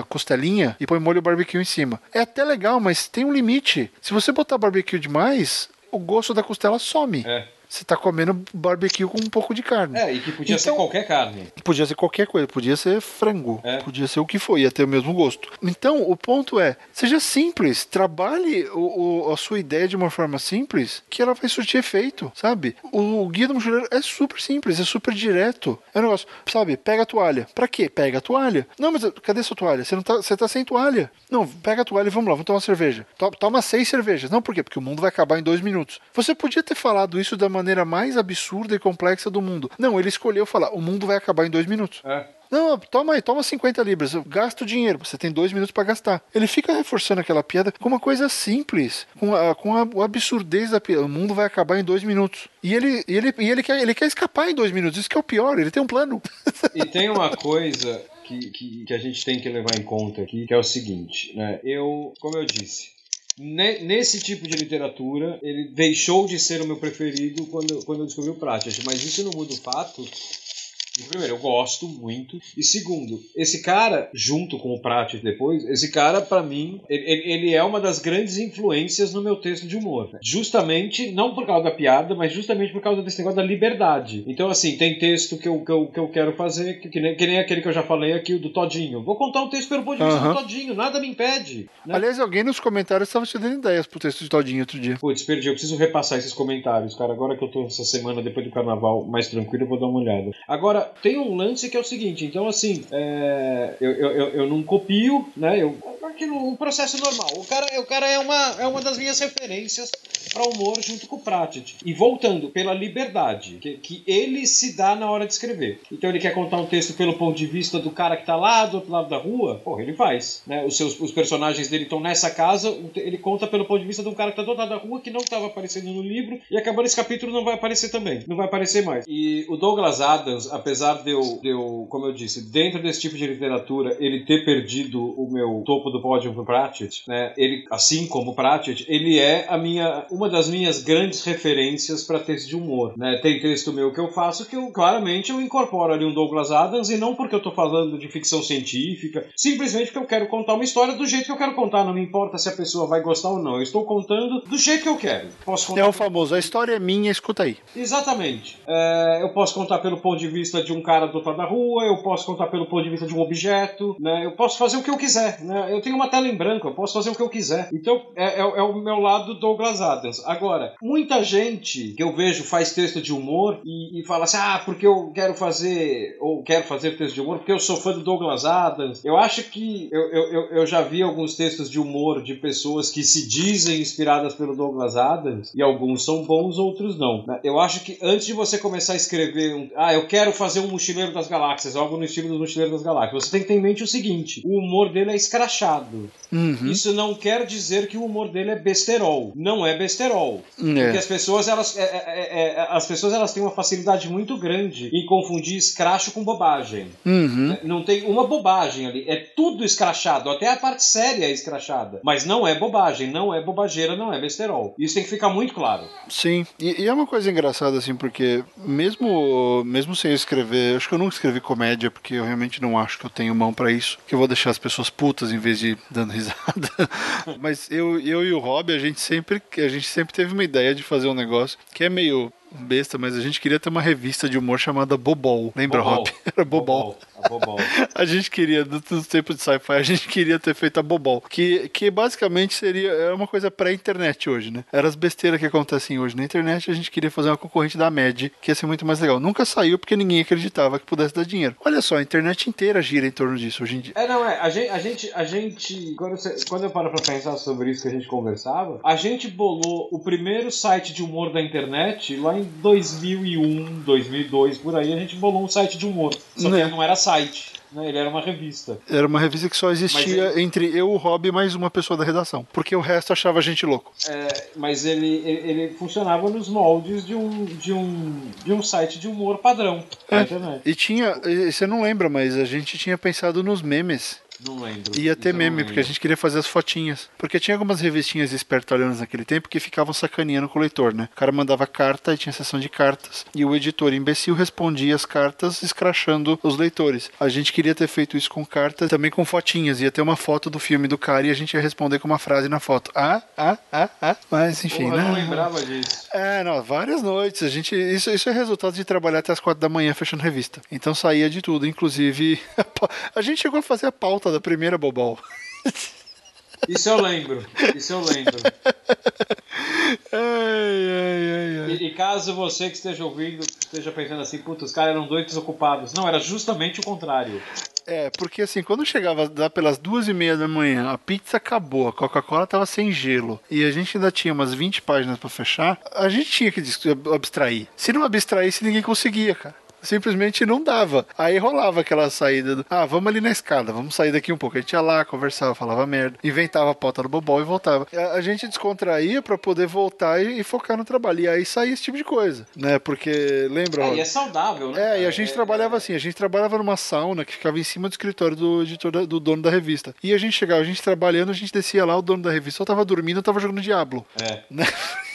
costelinha e põe molho barbecue em cima. É até legal, mas tem um limite. Se você botar barbecue demais, o gosto da costela some. É. Você tá comendo barbecue com um pouco de carne. É, e que podia ser Então- qualquer carne. Podia ser qualquer coisa, podia ser frango, É. podia ser o que for, ia ter o mesmo gosto. Então, o ponto é, seja simples, trabalhe o, o- a sua ideia de uma forma simples, que ela vai surtir efeito, sabe? O, o guia do mochileiro é super simples, é super direto. É um negócio, sabe? Pega a toalha. Pra quê? Pega a toalha. Não, mas cadê sua toalha? Você não tá, você tá sem toalha. Não, pega a toalha e vamos lá, vamos tomar uma cerveja. To- Toma seis cervejas. Não, por quê? Porque o mundo vai acabar em dois minutos. Você podia ter falado isso da maneira mais absurda e complexa do mundo. Não, ele escolheu falar, o mundo vai acabar em dois minutos. É. Não, toma aí, toma 50 libras, eu gasto dinheiro, você tem dois minutos pra gastar. Ele fica reforçando aquela piada com uma coisa simples, com a, com a, absurdez da piada. O mundo vai acabar em dois minutos. E ele, e ele, e ele, quer, ele quer escapar em dois minutos, isso que é o pior, ele tem um plano. E tem uma coisa que, que, que a gente tem que levar em conta aqui, que é o seguinte, né? Eu, como eu disse, nesse tipo de literatura, ele deixou de ser o meu preferido quando, quando eu descobri o Pratchett, mas isso não muda o fato Primeiro, eu gosto muito. E segundo, esse cara, junto com o Pratchett depois, esse cara, pra mim, ele, ele- é uma das grandes influências no meu texto de humor. né? Justamente, não por causa da piada, mas justamente por causa desse negócio da liberdade. Então, assim, tem texto que eu, que eu, que eu quero fazer, que, que nem, que nem aquele que eu já falei aqui, o do Todinho. Vou contar um texto pelo ponto de vista Aham. do Todinho, nada me impede. Né? Aliás, alguém nos comentários estava te dando ideias pro texto de Todinho outro dia. Putz, perdi, eu preciso repassar esses comentários, cara. Agora que eu tô essa semana depois do carnaval mais tranquilo, eu vou dar uma olhada. Agora, tem um lance que é o seguinte, então assim, é, eu, eu, eu, não copio, né? Eu, aquilo, um processo normal. O cara, o cara é, uma, é uma das minhas referências para humor junto com o Pratchett. E voltando, pela liberdade que, que ele se dá na hora de escrever. Então ele quer contar um texto pelo ponto de vista do cara que tá lá do outro lado da rua, porra, ele faz. Né? Os, seus, os personagens dele estão nessa casa, ele conta pelo ponto de vista de um cara que tá do outro lado da rua, que não estava aparecendo no livro, e acabando esse capítulo não vai aparecer também. Não vai aparecer mais. E o Douglas Adams, apesar de eu, de eu como eu disse, dentro desse tipo de literatura, ele ter perdido o meu topo do pódio pro Pratchett, né? Ele, assim como o Pratchett, ele é a minha, uma das minhas grandes referências para texto de humor. Né? Tem texto meu que eu faço que eu claramente eu incorporo ali um Douglas Adams e não porque eu tô falando de ficção científica, simplesmente porque eu quero contar uma história do jeito que eu quero contar. Não me importa se a pessoa vai gostar ou não. Eu estou contando do jeito que eu quero. Posso contar É o famoso, a história é minha, escuta aí. Exatamente. É, eu posso contar pelo ponto de vista de um cara do outro lado da rua, eu posso contar pelo ponto de vista de um objeto, né? Eu posso fazer o que eu quiser, né? Eu tenho uma tela em branco, eu posso fazer o que eu quiser. Então, é, é- é o meu lado Douglas Adams. Agora, muita gente que eu vejo faz texto de humor e, e fala assim, ah, porque eu quero fazer, ou quero fazer texto de humor porque eu sou fã do Douglas Adams. Eu acho que eu, eu, eu- já vi alguns textos de humor de pessoas que se dizem inspiradas pelo Douglas Adams e alguns são bons, outros não. né? Eu acho que antes de você começar a escrever, um, ah, eu quero fazer um Mochileiro das Galáxias, algo no estilo do Mochileiro das Galáxias, você tem que ter em mente o seguinte: o humor dele é escrachado. Uhum. Isso não quer dizer que o humor dele é besterol. Não é besterol. Porque É. as pessoas, elas, é- é- é- as pessoas elas têm uma facilidade muito grande em confundir escracho com bobagem. Uhum. Não tem uma bobagem ali. É tudo escrachado. Até a parte séria é escrachada. Mas não é bobagem, não é bobageira, não é besterol. Isso tem que ficar muito claro. Sim, e, e é uma coisa engraçada, assim, porque mesmo, mesmo sem escrever, acho que eu nunca escrevi comédia, porque eu realmente não acho que eu tenho mão pra isso, que eu vou deixar as pessoas putas em vez de dando risada. Mas eu, eu e o Rob, a gente sempre, a gente sempre teve uma ideia de fazer um negócio que é meio besta, mas a gente queria ter uma revista de humor chamada Bobol. Lembra, Bobol. Rob? Era Bobol. A bobol. A gente queria, no- nos tempos de sci-fi, a gente queria ter feito a Bobol. Que, que basicamente seria é uma coisa pré-internet hoje, né? Era as besteiras que acontecem hoje na internet, a gente queria fazer uma concorrente da MED, que ia ser muito mais legal. Nunca saiu porque ninguém acreditava que pudesse dar dinheiro. Olha só, a internet inteira gira em torno disso hoje em dia. É, não, é. A gente. A gente, a gente quando, você- quando eu paro pra pensar sobre isso que a gente conversava, a gente bolou o primeiro site de humor da internet lá em 2001, 2002, por aí. A gente bolou um site de humor. Só que Né. ele não era site, né? Ele era uma revista. Era uma revista que só existia Mas entre eu, o Rob e mais uma pessoa da redação. Porque o resto achava a gente louco. É, mas ele, ele, ele funcionava nos moldes de um, de um, de um site de humor padrão É. internet. E tinha, você não lembra, mas a gente tinha pensado nos memes. Não lembro. Ia ter não meme, porque a gente queria fazer as fotinhas. Porque tinha algumas revistinhas espertalhões naquele tempo que ficavam sacaneando com o leitor, né? O cara mandava carta e tinha sessão de cartas. E o editor imbecil respondia as cartas escrachando os leitores. A gente queria ter feito isso com cartas, também com fotinhas. Ia ter uma foto do filme do cara e a gente ia responder com uma frase na foto. Ah, ah, ah, ah. Mas enfim, Porra, eu não né? lembrava disso. É, não, várias noites. A gente, isso, isso é resultado de trabalhar até as quatro da manhã fechando revista. Então saía de tudo, inclusive a gente chegou a fazer a pauta da primeira Bobol. Isso eu lembro. Isso eu lembro. Ai, ai, ai. E, e caso você que esteja ouvindo esteja pensando assim, puta, os caras eram dois desocupados. Não, era justamente o contrário. É, porque assim, quando chegava lá pelas duas e meia da manhã, a pizza acabou, a Coca-Cola tava sem gelo e a gente ainda tinha umas 20 páginas pra fechar, a gente tinha que abstrair. Se não abstraísse, ninguém conseguia, cara. Simplesmente não dava. Aí rolava aquela saída do, ah, vamos ali na escada, vamos sair daqui um pouco. A gente ia lá, conversava, falava merda, inventava a pauta do bobol e voltava. A, a gente descontraía pra poder voltar e, e focar no trabalho. E aí saía esse tipo de coisa, né? Porque, lembra, É, e é saudável, né? É, e a cara? gente É- trabalhava assim, a gente trabalhava numa sauna que ficava em cima do escritório do editor, da- do dono da revista. E a gente chegava, a gente trabalhando, a gente descia lá, o dono da revista só tava dormindo, eu tava jogando Diablo. É. Né?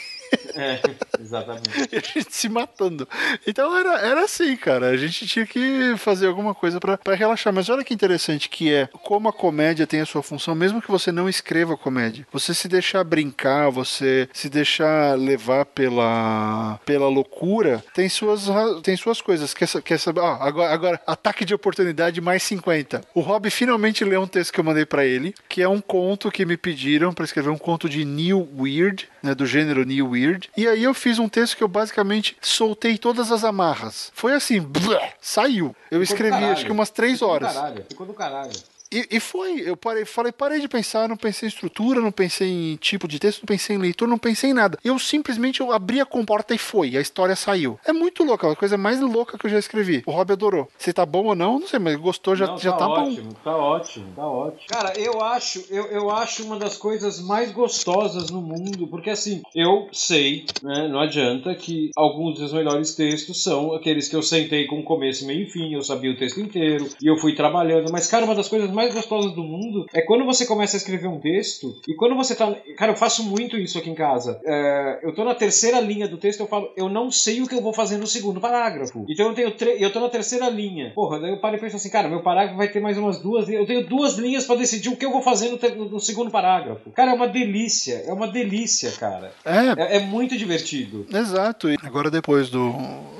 É, exatamente. E a gente se matando. Então era, era assim, cara. A gente tinha que fazer alguma coisa pra relaxar. Mas olha que interessante que é como a comédia tem a sua função, mesmo que você não escreva comédia. Você se deixar brincar, você se deixar levar pela, pela loucura, tem suas, tem suas coisas. Quer, quer saber? Ah, agora, agora, ataque de oportunidade mais 50. O Rob finalmente leu um texto que eu mandei pra ele, que é um conto que me pediram pra escrever um conto de New Weird, né, do gênero New Weird. E aí eu fiz um texto que eu basicamente soltei todas as amarras. Foi assim, blé, saiu. Eu Ficou escrevi acho que umas três Ficou do horas. caralho, Ficou do caralho. E, e foi, eu parei, falei, parei de pensar, não pensei em estrutura, não pensei em tipo de texto, não pensei em leitor, não pensei em nada. Eu simplesmente eu abri a comporta e foi, a história saiu. É muito louca, a coisa mais louca que eu já escrevi. O Rob adorou. Se tá bom ou não, não sei, mas gostou, já, Não, já tá, bom. ótimo, tá ótimo, tá ótimo. Cara, eu acho, eu, eu acho uma das coisas mais gostosas no mundo, porque assim, eu sei, né, não adianta que alguns dos melhores textos são aqueles que eu sentei com começo, meio e fim, eu sabia o texto inteiro e eu fui trabalhando, mas cara, uma das coisas mais mais gostosas do mundo é quando você começa a escrever um texto e quando você tá. Cara, eu faço muito isso aqui em casa. É, eu tô na terceira linha do texto, eu falo, eu não sei o que eu vou fazer no segundo parágrafo. Então eu tenho tre... eu tô na terceira linha. Porra, daí eu paro e penso assim, cara, meu parágrafo vai ter mais umas duas linhas. Eu tenho duas linhas para decidir o que eu vou fazer no, te... no, segundo parágrafo. Cara, é uma delícia. É uma delícia, cara. É. É, é muito divertido. Exato. E agora depois do,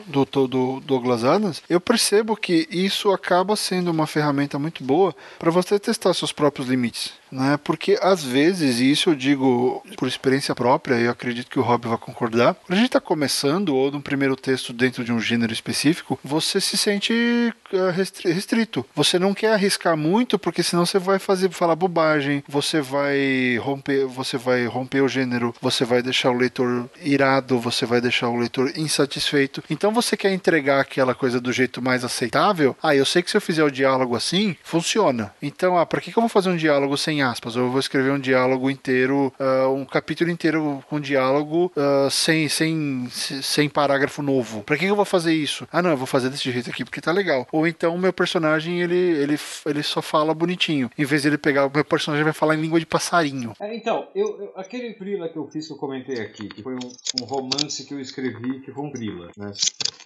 do, do Douglas Adams, eu percebo que isso acaba sendo uma ferramenta muito boa para você testar seus próprios limites né? Porque às vezes, e isso eu digo por experiência própria, e eu acredito que o Rob vai concordar, quando a gente está começando ou no primeiro texto dentro de um gênero específico, você se sente eh, restrito. Você não quer arriscar muito, porque senão você vai fazer falar bobagem, você vai romper, você vai romper o gênero, você vai deixar o leitor irado, você vai deixar o leitor insatisfeito. Então você quer entregar aquela coisa do jeito mais aceitável. Ah, eu sei que se eu fizer o diálogo assim, funciona. Então, ah, para que, que eu vou fazer um diálogo sem aspas, ou eu vou escrever um diálogo inteiro, uh, um capítulo inteiro com diálogo uh, sem, sem, sem parágrafo novo. Pra que eu vou fazer isso? Ah, não, eu vou fazer desse jeito aqui porque tá legal. Ou então meu personagem, ele, ele, ele só fala bonitinho. Em vez de ele pegar, o meu personagem vai falar em língua de passarinho. É, então, eu, eu, aquele Brila que eu fiz, que eu comentei aqui, que foi um, um romance que eu escrevi, que foi um Brila, né?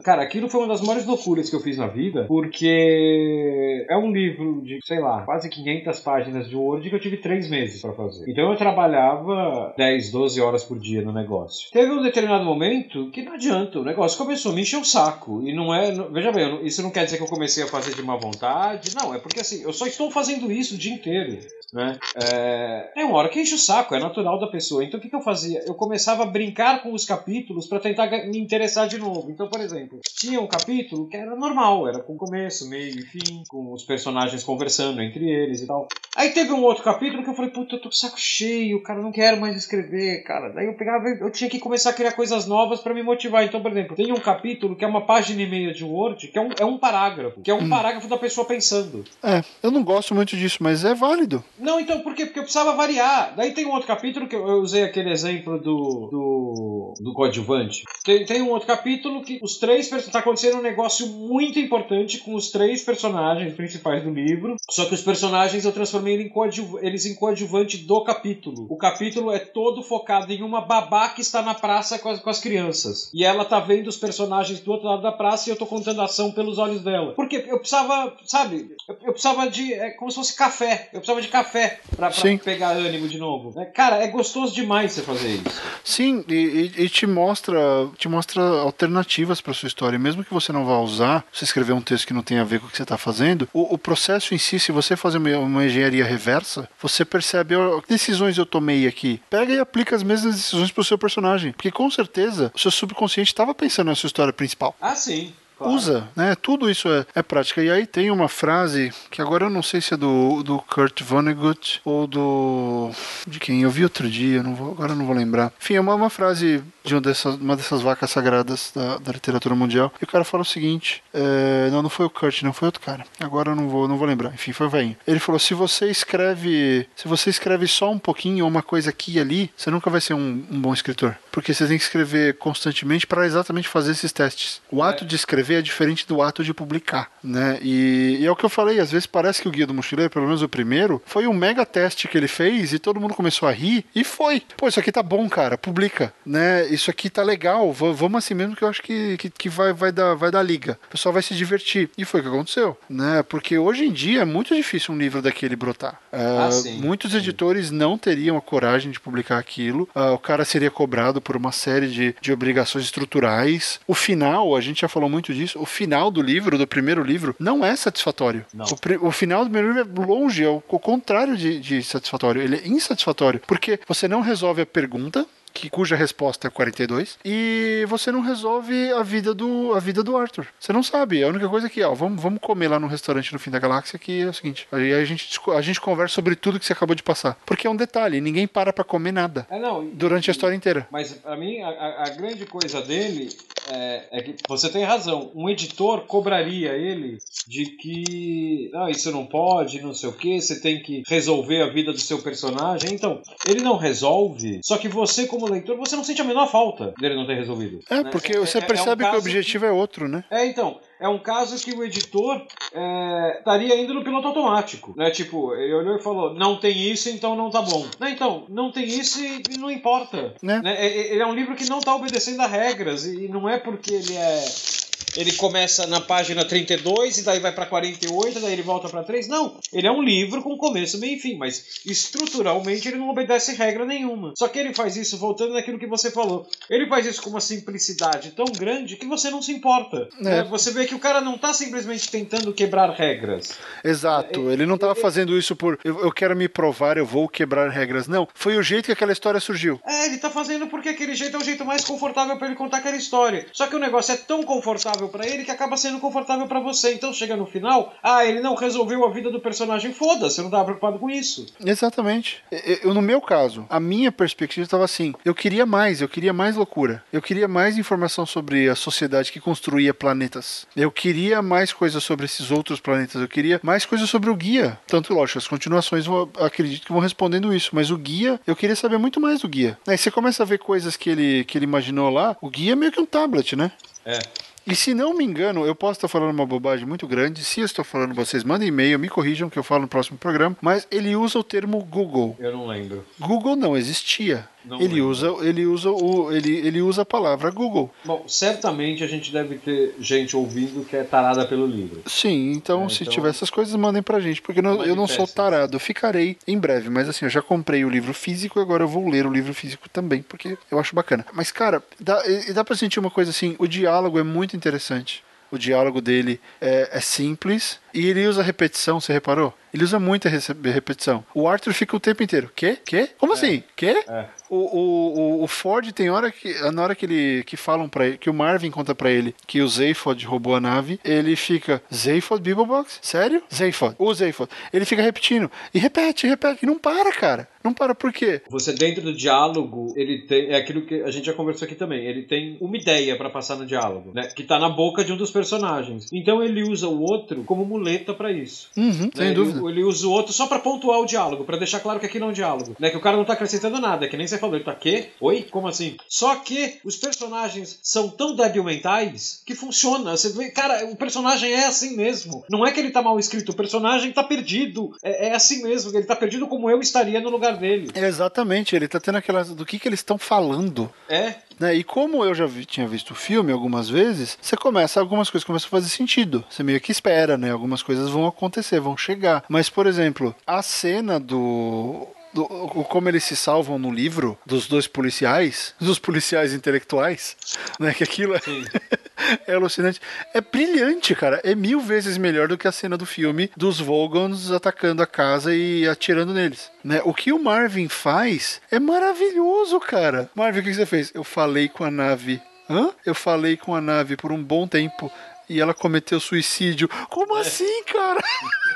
Cara, aquilo foi uma das maiores loucuras que eu fiz na vida, porque é um livro de, sei lá, quase 500 páginas de Word que eu tive três meses para fazer. Então eu trabalhava 10, 12 horas por dia no negócio. Teve um determinado momento que não adianta, o negócio começou a me encher o saco. E não é. Não, veja bem, isso não quer dizer que eu comecei a fazer de má vontade. Não, é porque assim, eu só estou fazendo isso o dia inteiro. Né? É, é uma hora que enche o saco, é natural da pessoa. Então o que, que eu fazia? Eu começava a brincar com os capítulos para tentar me interessar de novo. Então, por exemplo, tinha um capítulo que era normal, era com começo, meio e fim, com os personagens conversando entre eles e tal. Aí teve um outro capítulo que eu falei, puta, eu tô com saco cheio, cara, não quero mais escrever, cara. Daí eu pegava, eu tinha que começar a criar coisas novas para me motivar. Então, por exemplo, tem um capítulo que é uma página e meia de Word, que é um, é um parágrafo, que é um hum. parágrafo da pessoa pensando. É, eu não gosto muito disso, mas é válido. Não, então, por quê? Porque eu precisava variar. Daí tem um outro capítulo que eu usei aquele exemplo do, do, do coadjuvante. Tem, tem um outro capítulo que os três tá acontecendo um negócio muito importante com os três personagens principais do livro. Só que os personagens eu transformei em, coadjuv eles em coadjuvante do capítulo. O capítulo é todo focado em uma babá que está na praça com as, com as crianças. E ela tá vendo os personagens do outro lado da praça e eu tô contando a ação pelos olhos dela. Porque eu precisava, sabe? Eu, eu precisava de. É como se fosse café. Eu precisava de café pra, pra pegar ânimo de novo. É, cara, é gostoso demais você fazer isso. Sim, e, e, e te mostra te mostra alternativas para sua história. Mesmo que você não vá usar, você escrever um texto que não tem a ver com o que você está fazendo, o, o, processo em si, se você fazer uma, uma engenharia reversa, você percebe ó, que decisões eu tomei aqui. Pega e aplica as mesmas decisões pro seu personagem. Porque com certeza o seu subconsciente estava pensando na sua história principal. Ah, sim. Claro. usa, né? Tudo isso é, é prática. E aí tem uma frase que agora eu não sei se é do, do Kurt Vonnegut ou do. de quem? Eu vi outro dia, não vou, agora não vou lembrar. Enfim, é uma, uma frase de uma dessas, uma dessas vacas sagradas da, da literatura mundial. E o cara fala o seguinte: é, não, não foi o Kurt, não foi outro cara. Agora eu não vou, não vou lembrar. Enfim, foi o velho. Ele falou: se você escreve. Se você escreve só um pouquinho ou uma coisa aqui e ali, você nunca vai ser um, um bom escritor. Porque você tem que escrever constantemente para exatamente fazer esses testes. O ato é. de escrever escrever é diferente do ato de publicar, né? E, e, é o que eu falei, às vezes parece que o Guia do Mochileiro, pelo menos o primeiro, foi um mega teste que ele fez e todo mundo começou a rir e foi. Pô, isso aqui tá bom, cara, publica, né? Isso aqui tá legal, vamos assim mesmo que eu acho que, que, que, vai, vai, dar, vai dar liga. O pessoal vai se divertir. E foi o que aconteceu, né? Porque hoje em dia é muito difícil um livro daquele brotar. Uh, sim, muitos sim. editores não teriam a coragem de publicar aquilo. Uh, o cara seria cobrado por uma série de, de obrigações estruturais. O final, a gente já falou muito disso, o final do livro, do primeiro livro, não é satisfatório. Não. O, o, final do primeiro livro é longe, é o, o contrário de, de satisfatório. Ele é insatisfatório. Porque você não resolve a pergunta, que, cuja resposta é 42, e você não resolve a vida do, a vida do Arthur. Você não sabe. A única coisa é que, ó, vamos, vamos comer lá no restaurante no fim da galáxia, que é o seguinte: aí a gente, a gente conversa sobre tudo que você acabou de passar. Porque é um detalhe, ninguém para pra comer nada é, não, durante a história inteira. Mas pra mim, a, a grande coisa dele é, é, que você tem razão. Um editor cobraria ele de que ah, isso não pode, não sei o que, você tem que resolver a vida do seu personagem. Então, ele não resolve, só que você, como leitor, você não sente a menor falta dele não ter resolvido. É, né? porque É- você é- é um percebe que o objetivo é outro, né? É, então, é um caso que o editor é, estaria indo no piloto automático, né? Tipo, ele olhou e falou, não tem isso, então não tá bom. Né, então, não tem isso e não importa. Né? Né? É- é- Ele é um livro que não tá obedecendo a regras, e não é porque ele é... Ele começa na página 32 e daí vai pra 48, daí ele volta pra 3. Não, ele é um livro com começo, meio e fim, mas estruturalmente ele não obedece regra nenhuma. Só que ele faz isso voltando naquilo que você falou. Ele faz isso com uma simplicidade tão grande que você não se importa. É. né? Você vê que o cara não tá simplesmente tentando quebrar regras. Exato. Ele não tava fazendo isso por eu, eu quero me provar, eu vou quebrar regras. Não. Foi o jeito que aquela história surgiu. É, ele tá fazendo porque aquele jeito é o jeito mais confortável pra ele contar aquela história. Só que o negócio é tão confortável pra ele que acaba sendo confortável pra você. Então chega no final, ah, ele não resolveu a vida do personagem. Foda-se, eu não tava preocupado com isso. Exatamente. Eu, eu- no meu caso, a minha perspectiva estava assim: eu queria mais, eu queria mais loucura. Eu queria mais informação sobre a sociedade que construía planetas. Eu queria mais coisas sobre esses outros planetas. Eu queria mais coisas sobre o guia. Tanto, lógico, as continuações vão, acredito que vão respondendo isso. Mas o guia, eu queria saber muito mais do guia. Aí você começa a ver coisas que ele, que ele imaginou lá. O guia é meio que um tablet, né? É. E se não me engano, eu posso estar falando uma bobagem muito grande. Se eu estou falando, vocês mandem e-mail, me corrijam que eu falo no próximo programa. Mas ele usa o termo Google. Eu não lembro. Google não existia. Não ele lembro. usa, ele usa o, ele, ele usa a palavra Google. Bom, certamente a gente deve ter gente ouvindo que é tarada pelo livro. Sim, então É, se então- tiver essas coisas, mandem pra gente, porque não- eu não sou tarado. Eu ficarei em breve, mas assim, eu já comprei o livro físico e agora eu vou ler o livro físico também, porque eu acho bacana. Mas, cara, dá, dá pra sentir uma coisa assim: o diálogo é muito interessante. O diálogo dele é, é simples e ele usa repetição, você reparou? Ele usa muita repetição. O Arthur fica o tempo inteiro. Quê? Quê? Como assim? Quê? É. O, o, o- Ford tem hora que na hora que ele que falam para ele, que o Marvin conta pra ele que o Zaphod roubou a nave, ele fica Zaphod Beeblebox? Sério? Zaphod. O Zaphod. Ele fica repetindo e repete, repete, e não para, cara. Não para por quê? Você dentro do diálogo, ele tem. É aquilo que a gente já conversou aqui também. Ele tem uma ideia pra passar no diálogo, né? Que tá na boca de um dos personagens. Então ele usa o outro como muleta pra isso. Uhum, né? sem Ele- dúvida. Ele, usa o outro só pra pontuar o diálogo, pra deixar claro que aquilo é um diálogo. Né? Que o cara não tá acrescentando nada, que nem você falou. Ele tá quê? Oi? Como assim? Só que os personagens são tão débil mentais que funciona. Você vê, cara, o personagem é assim mesmo. Não é que ele tá mal escrito, o personagem tá perdido. É, é assim mesmo, ele tá perdido como eu estaria no lugar dele. Exatamente, ele tá tendo aquelas do que que eles estão falando. É, Né? E como eu já vi- tinha visto o filme algumas vezes, você começa, algumas coisas começam a fazer sentido. Você meio que espera, né? Algumas coisas vão acontecer, vão chegar. Mas, por exemplo, a cena do. do- como eles se salvam no livro dos dois policiais, dos policiais intelectuais, né? Que aquilo é, é alucinante. É brilhante, cara. É mil vezes melhor do que a cena do filme dos Vogons atacando a casa e atirando neles. Né? O que o Marvin faz é maravilhoso, cara. Marvin, o que você fez? Eu falei com a nave. Hã? Eu falei com a nave por um bom tempo e ela cometeu suicídio. Como assim, cara?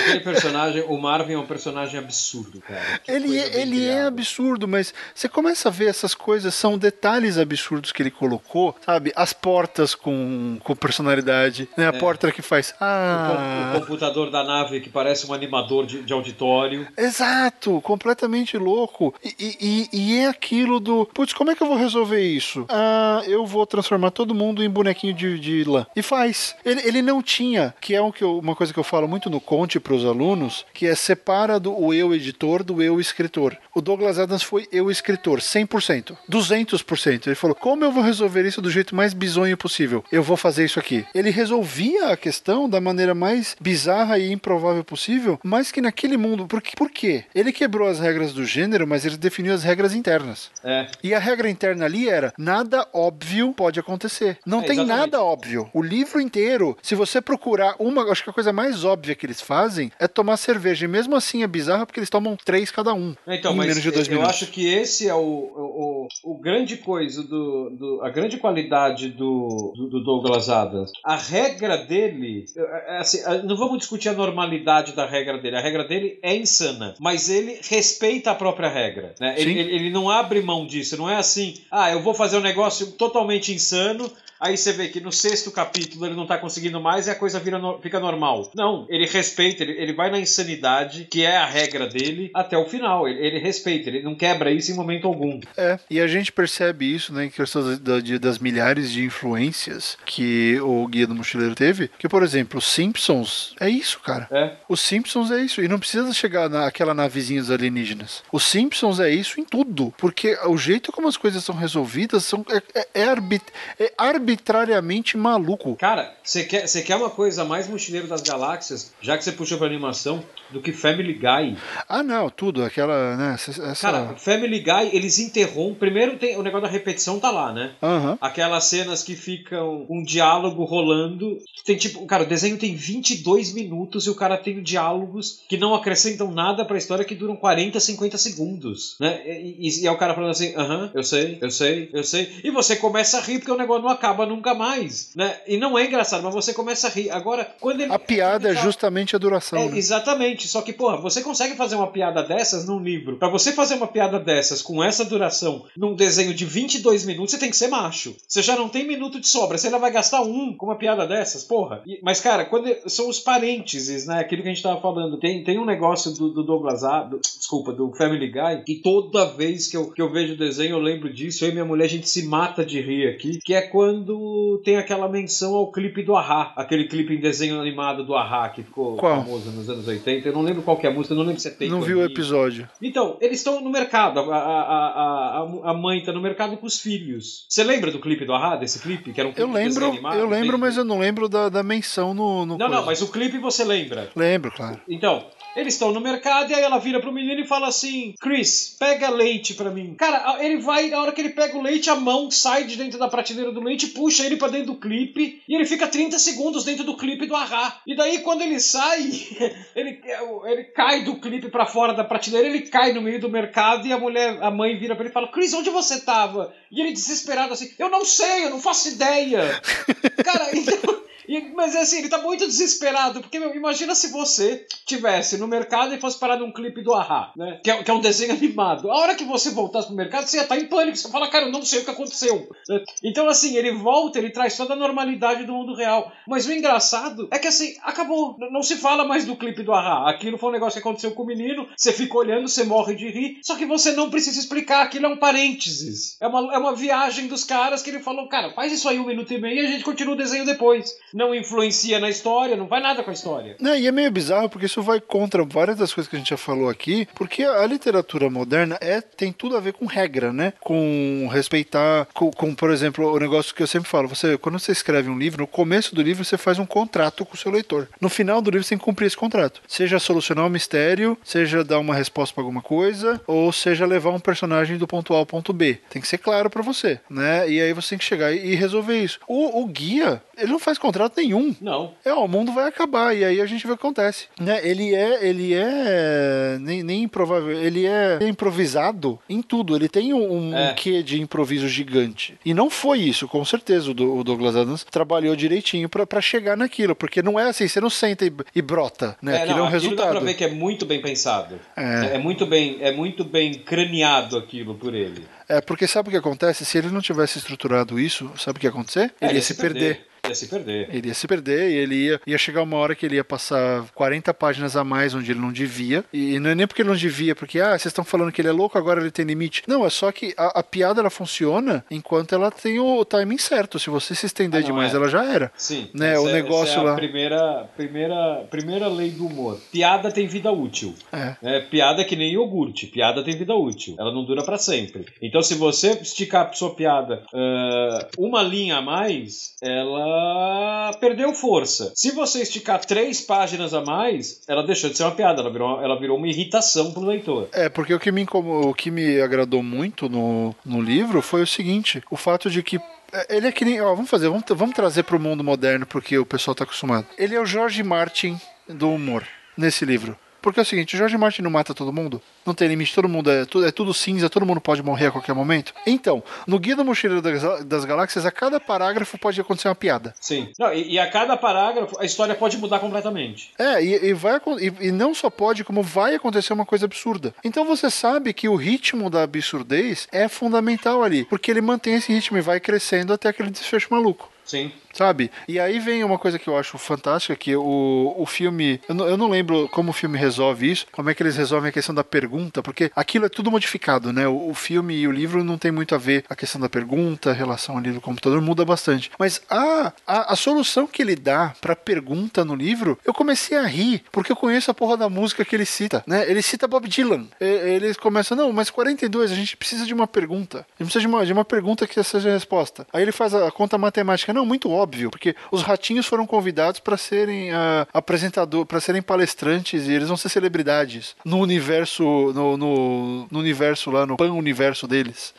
Aquele personagem, o Marvin é um personagem absurdo, cara. Que Ele, é, ele é absurdo, mas você começa a ver essas coisas, são detalhes absurdos que ele colocou, sabe? As portas com, com personalidade, né? A porta que faz. É. O, Ah. o computador da nave que parece um animador de, de auditório. Exato, completamente louco. E, e- e é aquilo do. Putz, como é que eu vou resolver isso? Ah, eu vou transformar todo mundo em bonequinho de, de lã. E faz. Ele, ele não tinha, que é um que eu- uma coisa que eu falo muito no Conte para os alunos, que é separa do, o eu editor do eu escritor. O Douglas Adams foi eu escritor, 100%, 200%. Ele falou: como eu vou resolver isso do jeito mais bizonho possível? Eu vou fazer isso aqui. Ele resolvia a questão da maneira mais bizarra e improvável possível, mas que naquele mundo. Por, quê? por quê? Ele quebrou as regras do gênero, mas ele definiu as regras internas. É. E a regra interna ali era: nada óbvio pode acontecer. Não É, tem exatamente. nada óbvio. O livro inteiro, se você procurar uma, acho que a coisa mais óbvia que eles fazem é tomar cerveja. E mesmo assim é bizarro porque eles tomam três cada um. Então, mas menos de dois eu minutos. acho que esse é o, o, o, o grande coisa do, do. a grande qualidade do, do, do Douglas Adams. A regra dele. é, é assim, não vamos discutir a normalidade da regra dele. A regra dele é insana. Mas ele respeita a própria regra. Né? Ele, ele, ele não abre mão disso. Não é assim, ah, eu vou fazer um negócio totalmente insano. Aí você vê que no sexto capítulo ele não tá conseguindo mais e a coisa vira no- fica normal. Não, ele respeita, ele, ele vai na insanidade, que é a regra dele, até o final. Ele, ele respeita, ele não quebra isso em momento algum. É, e a gente percebe isso, né, em questão da- de- das milhares de influências que o Guia do Mochileiro teve. Que, por exemplo, os Simpsons é isso, cara. É. Os Simpsons é isso. E não precisa chegar naquela navezinha dos alienígenas. Os Simpsons é isso em tudo. Porque o jeito como as coisas são resolvidas são, é, é- é arbit- é arbitrariamente maluco. Cara, você quer, quer uma coisa mais mochileiro das galáxias, já que você puxou pra animação, do que Family Guy? Ah, não, tudo. Aquela, né? Essa. Cara, Family Guy, eles interrompem. Primeiro tem o negócio da repetição tá lá, né? Aham. Aquelas cenas que ficam um diálogo rolando. Tem tipo, cara, o desenho tem 22 minutos e o cara tem diálogos que não acrescentam nada pra história que duram 40, 50 segundos, né? E, e- e é o cara falando assim, aham, eu sei, eu sei, eu sei. E você começa a rir porque o negócio não acaba nunca mais, né? E não é engraçado, mas você começa a rir. Agora, quando ele. A piada é fala- justamente a duração. é, né? exatamente. Só que, porra, você consegue fazer uma piada dessas num livro. Pra você fazer uma piada dessas com essa duração num desenho de 22 minutos, você tem que ser macho. Você já não tem minuto de sobra. Você ainda vai gastar um com uma piada dessas, porra. E- mas, cara, quando são os parênteses, né? Aquilo que a gente tava falando. Tem, tem um negócio do, do Douglas A, do- desculpa, do Family Guy, que toda vez que eu, que eu vejo o desenho eu lembro disso. Eu e minha mulher, a gente se mata de rir aqui. Que é quando tem aquela menção ao clipe do Ahá. Aquele clipe em desenho animado do Ahá que ficou Qual? famoso nos anos 80. Eu não lembro qual que é a música, eu não lembro se é Take Não On vi o episódio. Então, eles estão no mercado. A, a, a, a, mãe tá no mercado com os filhos. Você lembra do clipe do Ahá, desse clipe? Que era um clipe Eu lembro, animado, eu lembro, mas eu não lembro da, da menção no, no Não, coisa. não, mas o clipe você lembra. Lembro, claro. Então, eles estão no mercado e aí ela vira pro menino e fala assim: Chris, pega leite pra mim. Cara, ele vai, na hora que ele pega o leite, a mão sai de dentro da prateleira do leite, puxa ele pra dentro do clipe e ele fica 30 segundos dentro do clipe do Ahá. E daí, quando ele sai, ele, ele cai do clipe pra fora da prateleira, ele cai no meio do mercado e a mulher, a mãe vira pra ele e fala: Chris, onde você tava? E ele desesperado assim: Eu não sei, eu não faço ideia. Cara, então. E- mas assim, ele tá muito desesperado, porque, meu, imagina se você tivesse no mercado e fosse parar num clipe do Ahá, né? Que é, que é um desenho animado. A hora que você voltasse pro mercado, você ia estar em pânico. Você fala, cara, eu não sei o que aconteceu. né? Então, assim, ele volta, ele traz toda a normalidade do mundo real. Mas o engraçado é que, assim, acabou. Não se fala mais do clipe do Ahá. Aquilo foi um negócio que aconteceu com o menino, você fica olhando, você morre de rir, só que você não precisa explicar, aquilo é um parênteses. É uma, é uma viagem dos caras que ele falou, cara, faz isso aí um minuto e meio e a gente continua o desenho depois. Não influencia na história, não vai nada com a história. Não, e é meio bizarro porque isso vai contra várias das coisas que a gente já falou aqui, porque a literatura moderna é, tem tudo a ver com regra, né? Com respeitar, com, com, por exemplo, o negócio que eu sempre falo, você quando você escreve um livro, no começo do livro você faz um contrato com o seu leitor. No final do livro você tem que cumprir esse contrato. Seja solucionar um mistério, seja dar uma resposta para alguma coisa, ou seja levar um personagem do ponto A ao ponto B. Tem que ser claro para você, né? E aí você tem que chegar e resolver isso. O, o guia, ele não faz contrato nenhum. Não. É, ó, o mundo vai acabar e aí a gente vê o que acontece. Né? Ele é, ele é nem, nem improvável, ele é improvisado em tudo. Ele tem um, um É. quê de improviso gigante. E não foi isso, com certeza. O, Do- o Douglas Adams trabalhou direitinho pra pra chegar naquilo, porque não é assim, você não senta e, e brota, né? É, aquilo não, é um aquilo dá resultado. pra ver que é muito bem pensado. É. É, muito bem, é muito bem craneado aquilo por ele. É, porque sabe o que acontece? Se ele não tivesse estruturado isso, sabe o que ia acontecer? É, Ele ia se perder. Ia se perder. Ele ia se perder e ele ia, ia chegar uma hora que ele ia passar 40 páginas a mais onde ele não devia. E não é nem porque ele não devia, porque, ah, vocês estão falando que ele é louco, agora ele tem limite. Não, é só que a, a piada ela funciona enquanto ela tem o timing certo. Se você se estender Ah, demais, é. ela já era. Sim. Né, essa o é- negócio essa é lá. primeira, primeira, primeira lei do humor. Piada tem vida útil. É. É, piada é que nem iogurte. Piada tem vida útil. Ela não dura pra sempre. Então, se você esticar a sua piada ah, uma linha a mais, ela perdeu força. Se você esticar três páginas a mais, ela deixou de ser uma piada. Ela virou, ela virou uma irritação pro leitor. É, porque o que me, o que me agradou muito no, no livro foi o seguinte: o fato de que. é, Ele é que nem. Ó, vamos fazer, vamos, vamos trazer pro mundo moderno, porque o pessoal tá acostumado. Ele é o George Martin do humor nesse livro. Porque é o seguinte, o George Martin não mata todo mundo, não tem limite, todo mundo é tudo, é tudo cinza, todo mundo pode morrer a qualquer momento. Então, no Guia do Mochileiro das, das Galáxias, a cada parágrafo pode acontecer uma piada. Sim. Não, e, e a cada parágrafo a história pode mudar completamente. É, e, e vai, e, e não só pode, como vai acontecer uma coisa absurda. Então você sabe que o ritmo da absurdez é fundamental ali, porque ele mantém esse ritmo e vai crescendo até aquele desfecho maluco. Sim. Sabe? E aí vem uma coisa que eu acho fantástica, que o, o filme. Eu não, eu não lembro como o filme resolve isso, como é que eles resolvem a questão da pergunta, porque aquilo é tudo modificado, né? O, o filme e o livro não tem muito a ver a questão da pergunta, a relação ali do computador muda bastante. Mas a, a, a solução que ele dá pra pergunta no livro, eu comecei a rir, porque eu conheço a porra da música que ele cita, né? Ele cita Bob Dylan. E- Eles começam, não, mas 42, a gente precisa de uma pergunta. A gente precisa de uma, de uma pergunta que seja a resposta. Aí ele faz a conta matemática. Não, muito óbvio, porque os ratinhos foram convidados para serem ah, apresentador, para serem palestrantes e eles vão ser celebridades no universo, no, no, no universo lá, no pan-universo deles.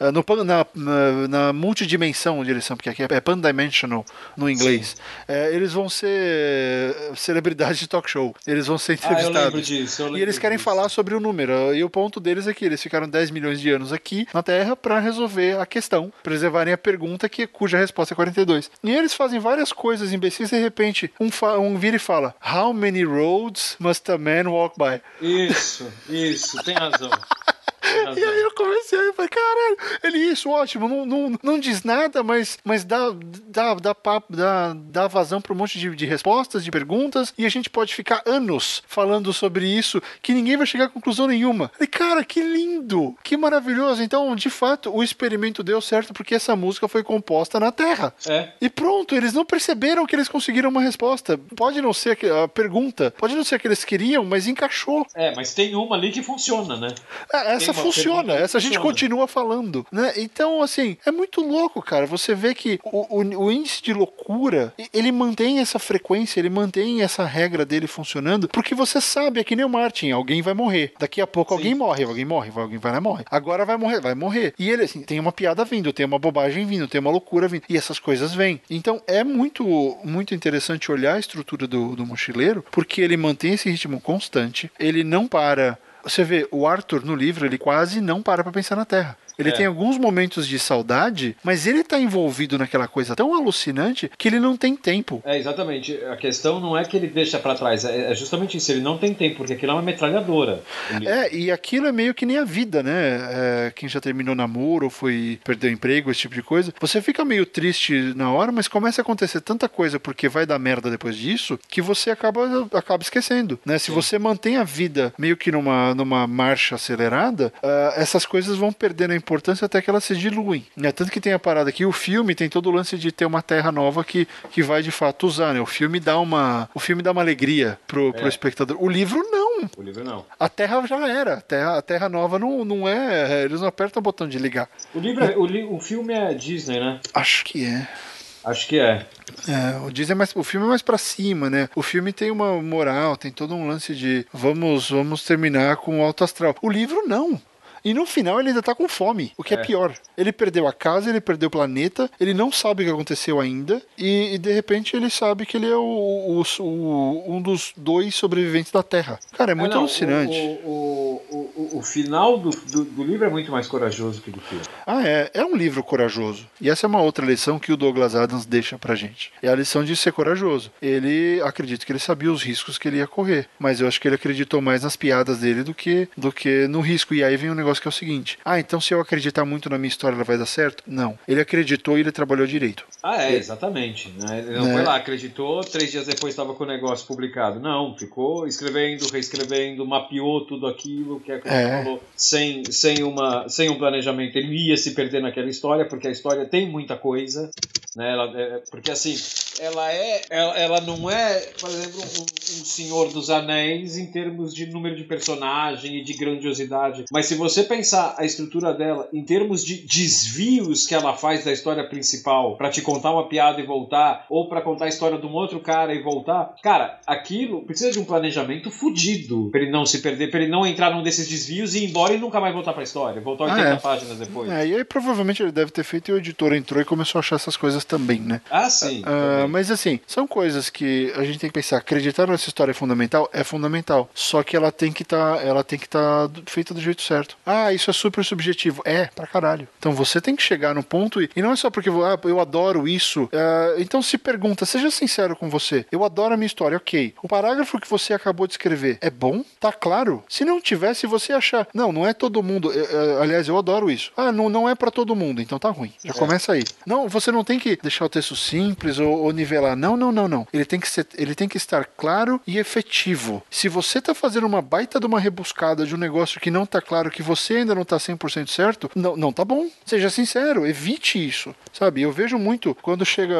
Ah, no na, na, na multidimensão onde eles são, porque aqui é pan-dimensional no inglês. É, eles vão ser celebridades de talk show. Eles vão ser Ah, eu entrevistados. lembro disso. E eles querem disso. falar sobre o número. E o ponto deles é que eles ficaram 10 milhões de anos aqui na Terra para resolver a questão, preservarem a pergunta que, cuja resposta é 42. E eles fazem várias coisas imbecis e de repente um, um vira e fala: How many roads must a man walk by? Isso, isso, tem razão. E aí eu comecei a falei, caralho, ele isso, ótimo, não, não, não diz nada, mas, mas dá, dá, dá, papo, dá, dá vazão para um monte de, de respostas, de perguntas, e a gente pode ficar anos falando sobre isso, que ninguém vai chegar a conclusão nenhuma. E cara, que lindo, que maravilhoso. Então, de fato, o experimento deu certo porque essa música foi composta na Terra. É. E pronto, eles não perceberam que eles conseguiram uma resposta. Pode não ser a pergunta, pode não ser a que eles queriam, mas encaixou. É, mas tem uma ali que funciona, né? É, essa Tem funciona, pergunta que essa a gente continua falando, né? Então, assim, é muito louco, cara. Você vê que o, o- o índice de loucura, ele mantém essa frequência, ele mantém essa regra dele funcionando, porque você sabe, é que nem o Martin, alguém vai morrer. Daqui a pouco Sim. alguém morre, alguém morre, alguém vai lá e morre. Agora vai morrer, vai morrer. E ele, assim, tem uma piada vindo, tem uma bobagem vindo, tem uma loucura vindo. E essas coisas vêm. Então, é muito, muito interessante olhar a estrutura do, do mochileiro, porque ele mantém esse ritmo constante, ele não para você vê, o Arthur no livro, ele quase não para pra pensar na Terra. Ele É. tem alguns momentos de saudade, mas ele tá envolvido naquela coisa tão alucinante que ele não tem tempo. É, exatamente. A questão não é que ele deixa pra trás, é é justamente isso. Ele não tem tempo, porque aquilo é uma metralhadora. Ele- É, e aquilo é meio que nem a vida, né? É, quem já terminou namoro ou foi perdeu emprego, esse tipo de coisa. Você fica meio triste na hora, mas começa a acontecer tanta coisa porque vai dar merda depois disso que você acaba, acaba esquecendo, né? Se Sim. você mantém a vida meio que numa, numa marcha acelerada, ah, essas coisas vão perdendo a importância até que elas se diluem. Né? Tanto que tem a parada aqui, o filme tem todo o lance de ter uma terra nova que, que vai de fato usar, né? O filme dá uma, o filme dá uma alegria pro, pro É. espectador. O livro não. O livro não. A Terra já era. A Terra, a terra Nova não, não é. Eles não apertam o botão de ligar. O livro, é- o, li- o filme é Disney, né? Acho que é. Acho que é. É, o Disney é mais, o filme é mais pra cima, né? O filme tem uma moral, tem todo um lance de vamos, vamos terminar com o alto astral. O livro não. E no final ele ainda tá com fome, o que é, É. pior. Ele perdeu a casa, ele perdeu o planeta, ele não sabe o que aconteceu ainda, e, e de repente ele sabe que ele é o, o- o- um dos dois sobreviventes da Terra. Cara, é muito Ah, não, alucinante. O, o, final do, do, do livro é muito mais corajoso que do filme. Ah, é. É um livro corajoso. E essa é uma outra lição que o Douglas Adams deixa pra gente. É a lição de ser corajoso. Ele acredita que ele sabia os riscos que ele ia correr. Mas eu acho que ele acreditou mais nas piadas dele do que, do que no risco. E aí vem um negócio que é o seguinte: Ah, então se eu acreditar muito na minha história, ela vai dar certo? Não. Ele acreditou e ele trabalhou direito. Ah, é, exatamente. Né? Ele não Né? foi lá, acreditou, três dias depois estava com o negócio publicado. Não, ficou escrevendo, reescrevendo, mapeou tudo aquilo que a Cris É. falou, sem, sem, uma, sem um planejamento. Ele ia se perder naquela história, porque a história tem muita coisa. Né? Ela, é, porque assim, ela é. Ela, ela não é, por exemplo, um, um Senhor dos Anéis em termos de número de personagem e de grandiosidade. Mas se você pensar a estrutura dela em termos de desvios que ela faz da história principal pra te contar uma piada e voltar, ou pra contar a história de um outro cara e voltar, cara, aquilo precisa de um planejamento fudido pra ele não se perder, pra ele não entrar num desses desvios desvios e ir embora e nunca mais voltar pra história. Voltar 80 Ah, é. páginas depois. É, e aí provavelmente ele deve ter feito e o editor entrou e começou a achar essas coisas também, né? Ah, sim. Ah, mas assim, são coisas que a gente tem que pensar. Acreditar nessa história é fundamental? É fundamental. Só que ela tem que estar, ela tem que estar feita do jeito certo. Ah, isso é super subjetivo. É, pra caralho. Então você tem que chegar no ponto e, e não é só porque ah, eu adoro isso. Ah, então se pergunta, seja sincero com você. Eu adoro a minha história, ok. O parágrafo que você acabou de escrever é bom? Tá claro? Se não tivesse, você achar, não, não é todo mundo. eh, eh, aliás, eu adoro isso. Ah, não, não é pra todo mundo, então tá ruim. Já começa aí. Não, você não tem que deixar o texto simples ou, ou nivelar. Não, não, não, não. Ele tem que ser, ele tem que estar claro e efetivo. Se você tá fazendo uma baita de uma rebuscada de um negócio que não tá claro, que você ainda não tá 100% certo, não, não tá bom. Seja sincero, evite isso. Sabe? Eu vejo muito quando chega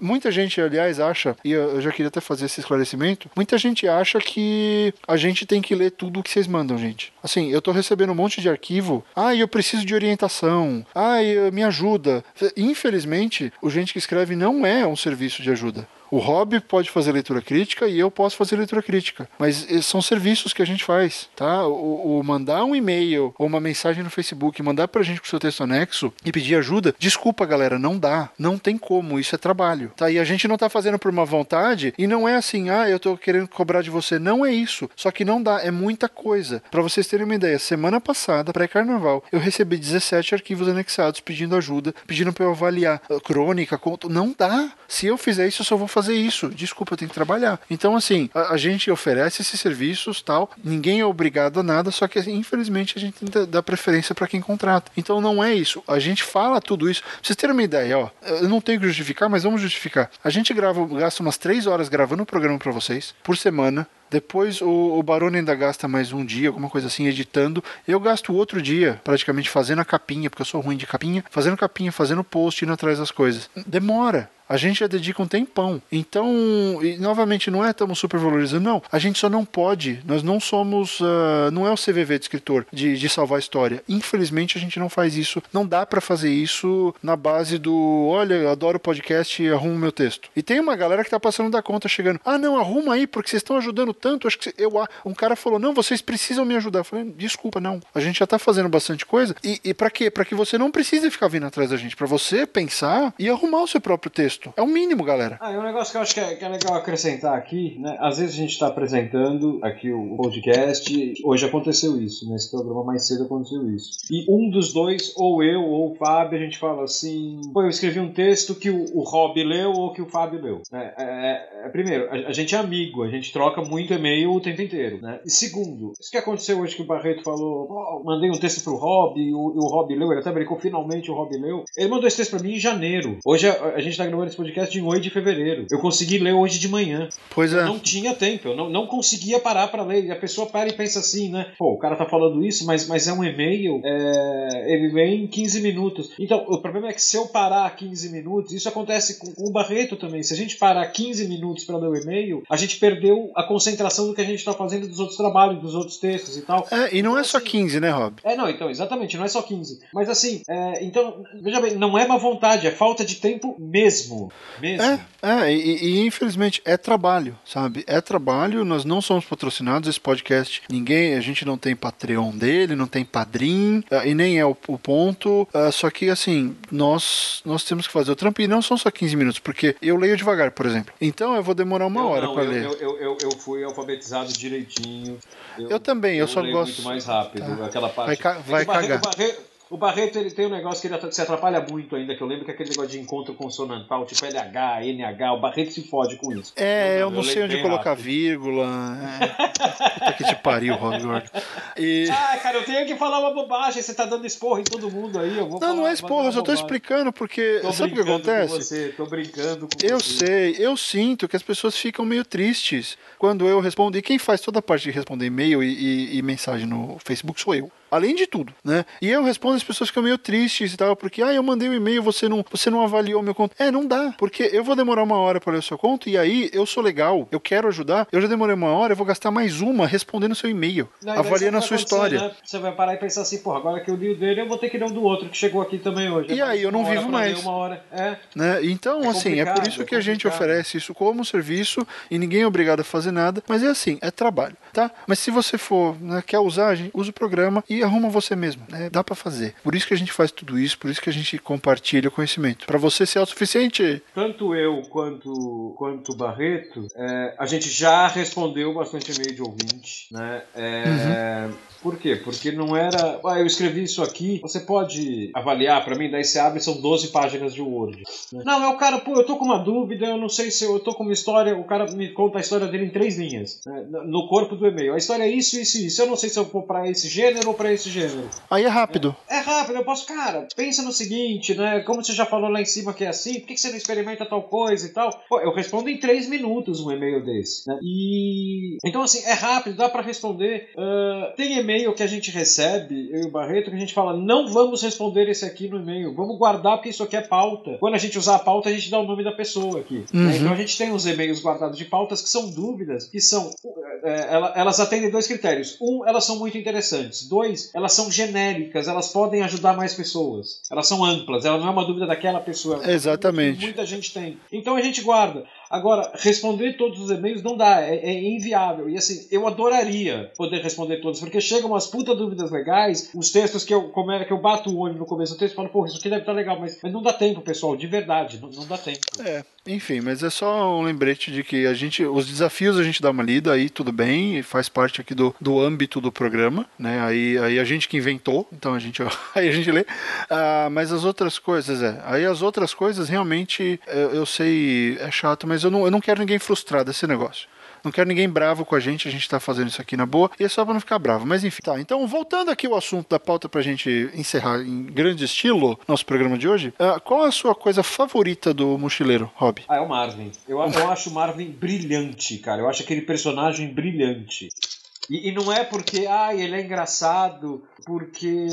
muita gente, aliás, acha, e eu já queria até fazer esse esclarecimento, muita gente acha que a gente tem que ler tudo o que vocês mandam, gente. Assim, eu tô recebendo um monte de arquivo. Ah, eu preciso de orientação. Ah, me ajuda. Infelizmente, o gente que escreve não é um serviço de ajuda. O Rob pode fazer leitura crítica e eu posso fazer leitura crítica. Mas eh, são serviços que a gente faz, tá? O, o mandar um e-mail ou uma mensagem no Facebook, mandar pra gente com o seu texto anexo e pedir ajuda, desculpa, galera, não dá. Não tem como, isso é trabalho. Tá? E a gente não tá fazendo por uma vontade e não é assim, ah, eu tô querendo cobrar de você. Não é isso. Só que não dá, é muita coisa. Pra vocês terem uma ideia, semana passada, pré-carnaval, eu recebi 17 arquivos anexados pedindo ajuda, pedindo pra eu avaliar ah, crônica, conto. Não dá. Se eu fizer isso, eu só vou fazer isso. Desculpa, eu tenho que trabalhar. Então, assim, a, a gente oferece esses serviços, tal. Ninguém é obrigado a nada, só que infelizmente a gente dar preferência para quem contrata. Então não é isso. A gente fala tudo isso. Pra vocês terem uma ideia, ó. Eu não tenho que justificar, mas vamos justificar. A gente grava, gasta umas três horas gravando o programa para vocês por semana. Depois o, o Barone ainda gasta mais um dia, alguma coisa assim, editando. Eu gasto outro dia, praticamente, fazendo a capinha, porque eu sou ruim de capinha, fazendo capinha, fazendo post, indo atrás das coisas. Demora. A gente já dedica um tempão. Então, e, novamente, não é estamos super valorizando, não. A gente só não pode. Nós não somos. ah, não é o CVV de escritor de, de salvar a história. Infelizmente, a gente não faz isso. Não dá pra fazer isso na base do. Olha, eu adoro podcast e arrumo meu texto. E tem uma galera que tá passando da conta chegando. Ah, não, arruma aí, porque vocês estão ajudando tanto. Acho que eu. Um cara falou, não, vocês precisam me ajudar. Eu falei, desculpa, não. A gente já tá fazendo bastante coisa. E, e para quê? Para que você não precise ficar vindo atrás da gente. Pra você pensar e arrumar o seu próprio texto. É o mínimo, galera. Ah, e um negócio que eu acho que é, que é legal acrescentar aqui, né? Às vezes a gente está apresentando aqui o podcast, hoje aconteceu isso, nesse programa mais cedo aconteceu isso. E um dos dois, ou eu ou o Fábio, a gente fala assim: pô, eu escrevi um texto que o, o Rob leu ou que o Fábio leu. né? É, é, é, primeiro, a, a gente é amigo, a gente troca muito e-mail o tempo inteiro. Né? E segundo, isso que aconteceu hoje que o Barreto falou: "Ó, mandei um texto pro Rob, e o, o Rob leu, ele até brincou, finalmente o Rob leu. Ele mandou esse texto pra mim em janeiro. Hoje a, a gente tá gravando esse podcast em 8 de fevereiro. Eu consegui ler hoje de manhã. Pois é. Eu não tinha tempo, eu não, não conseguia parar pra ler. E a pessoa para e pensa assim, né? Pô, o cara tá falando isso, mas, mas é um e-mail, é, ele lê em 15 minutos. Então, o problema é que se eu parar 15 minutos, isso acontece com, com o Barreto também. Se a gente parar 15 minutos pra ler o e-mail, a gente perdeu a concentração do que a gente tá fazendo dos outros trabalhos, dos outros textos e tal. É, e não é só assim, 15, né, Rob? é, não, então, exatamente, não é só 15. Mas assim, é, então, veja bem, não é má vontade, é falta de tempo mesmo. Mesmo. É, é e, e, infelizmente é trabalho, sabe? É trabalho, nós não somos patrocinados, esse podcast, ninguém, a gente não tem Patreon dele, não tem padrim, eh, e nem é o, o ponto, eh, só que assim, nós nós temos que fazer o trampo, e não são só 15 minutos, porque eu leio devagar, por exemplo. Então eu vou demorar uma Eu hora para ler. Eu, eu, eu, eu fui alfabetizado direitinho. Eu também, eu só gosto- muito mais rápido, Tá. aquela parte. Vai ca- É vai cagar. O Barreto, ele tem um negócio que ele se atrapalha muito ainda, que eu lembro que é aquele negócio de encontro consonantal, tipo LH, NH, o Barreto se fode com isso. É, eu não sei onde colocar rápido. vírgula. É. Puta que te pariu, Rob Gordon. E... Ah, cara, eu tenho que falar uma bobagem, você tá dando esporro em todo mundo aí. Eu vou Não, não é dar eu só tô bobagem. explicando, porque Tô sabe o que brincando com acontece? Você, tô brincando com Eu você. sei, eu sinto que as pessoas ficam meio tristes quando eu respondo. E quem faz toda a parte de responder e-mail e, e- e mensagem no Facebook sou eu. Além de tudo, né? E eu respondo, as pessoas ficam meio tristes e tal, porque, ah, eu mandei um e-mail, você não, você não avaliou meu conto. É, não dá, porque eu vou demorar uma hora para ler o seu conto, e aí eu sou legal, eu quero ajudar, eu já demorei uma hora, eu vou gastar mais uma respondendo o seu e-mail, avaliando a sua o que história. né? Você vai parar e pensar assim, porra, agora que eu li o dele, eu vou ter que ler o do outro que chegou aqui também hoje. E É aí, eu não vivo mais. Uma hora. É. Né? Então, É assim, é por isso é que a gente oferece isso como serviço e ninguém é obrigado a fazer nada, mas é assim, é trabalho, tá? Mas se você for, né, quer usar, gente usa o programa e arruma você mesmo, né? Dá pra fazer. Por isso que a gente faz tudo isso, por isso que a gente compartilha o conhecimento. Pra você ser autossuficiente, Tanto eu quanto quanto o Barreto, é, a gente já respondeu bastante e-mail de ouvinte, né? É, Por quê? Porque não era. Ah, eu escrevi isso aqui. Você pode avaliar pra mim, daí você abre são 12 páginas de Word. né? Não, é o cara, pô, eu tô com uma dúvida, eu não sei se eu, eu tô com uma história. O cara me conta a história dele em três linhas, né, no corpo do e-mail. A história é isso, isso e isso. Eu não sei se eu vou pra esse gênero ou pra esse gênero. aí é rápido. É rápido, eu posso, cara, pensa no seguinte, né? Como você já falou lá em cima que é assim, por que você não experimenta tal coisa e tal? Pô, eu respondo em três minutos um e-mail desse, né? E. Então, assim, é rápido, dá pra responder. Ah, tem e-mail que a gente recebe, eu e o Barreto, que a gente fala, não vamos responder esse aqui no e-mail, vamos guardar porque isso aqui é pauta. Quando a gente usar a pauta, a gente dá o nome da pessoa aqui. né? Uhum. Então a gente tem uns e-mails guardados de pautas que são dúvidas, que são. é, ela- elas atendem dois critérios. Um, elas são muito interessantes. Dois, elas são genéricas, elas podem ajudar mais pessoas. Elas são amplas, ela não é uma dúvida daquela pessoa. Exatamente. Muita gente tem. Então a gente guarda. Agora, responder todos os e-mails não dá, é, é inviável. E assim, eu adoraria poder responder todos, porque chegam umas puta dúvidas legais, os textos que eu, como é que eu bato o olho no começo do texto e falo, pô, isso aqui deve estar legal, mas, mas não dá tempo, pessoal, de verdade, não, não dá tempo. É, enfim, mas é só um lembrete de que a gente, os desafios a gente dá uma lida, aí tudo bem, faz parte aqui do, do âmbito do programa, né? Aí, aí a gente que inventou, então a gente, aí a gente lê. Ah, mas as outras coisas, é. Aí as outras coisas realmente eu, eu sei, é chato, mas eu não, eu não quero ninguém frustrado desse negócio. Não quero ninguém bravo com a gente, a gente tá fazendo isso aqui na boa, e é só pra não ficar bravo. Mas enfim, tá. Então, voltando aqui ao assunto da pauta pra gente encerrar em grande estilo nosso programa de hoje, ah, qual a sua coisa favorita do mochileiro, Rob? Ah, é o Marvin. Eu, eu acho o Marvin brilhante, cara. Eu acho aquele personagem brilhante. E, e não é porque, ah, ele é engraçado, porque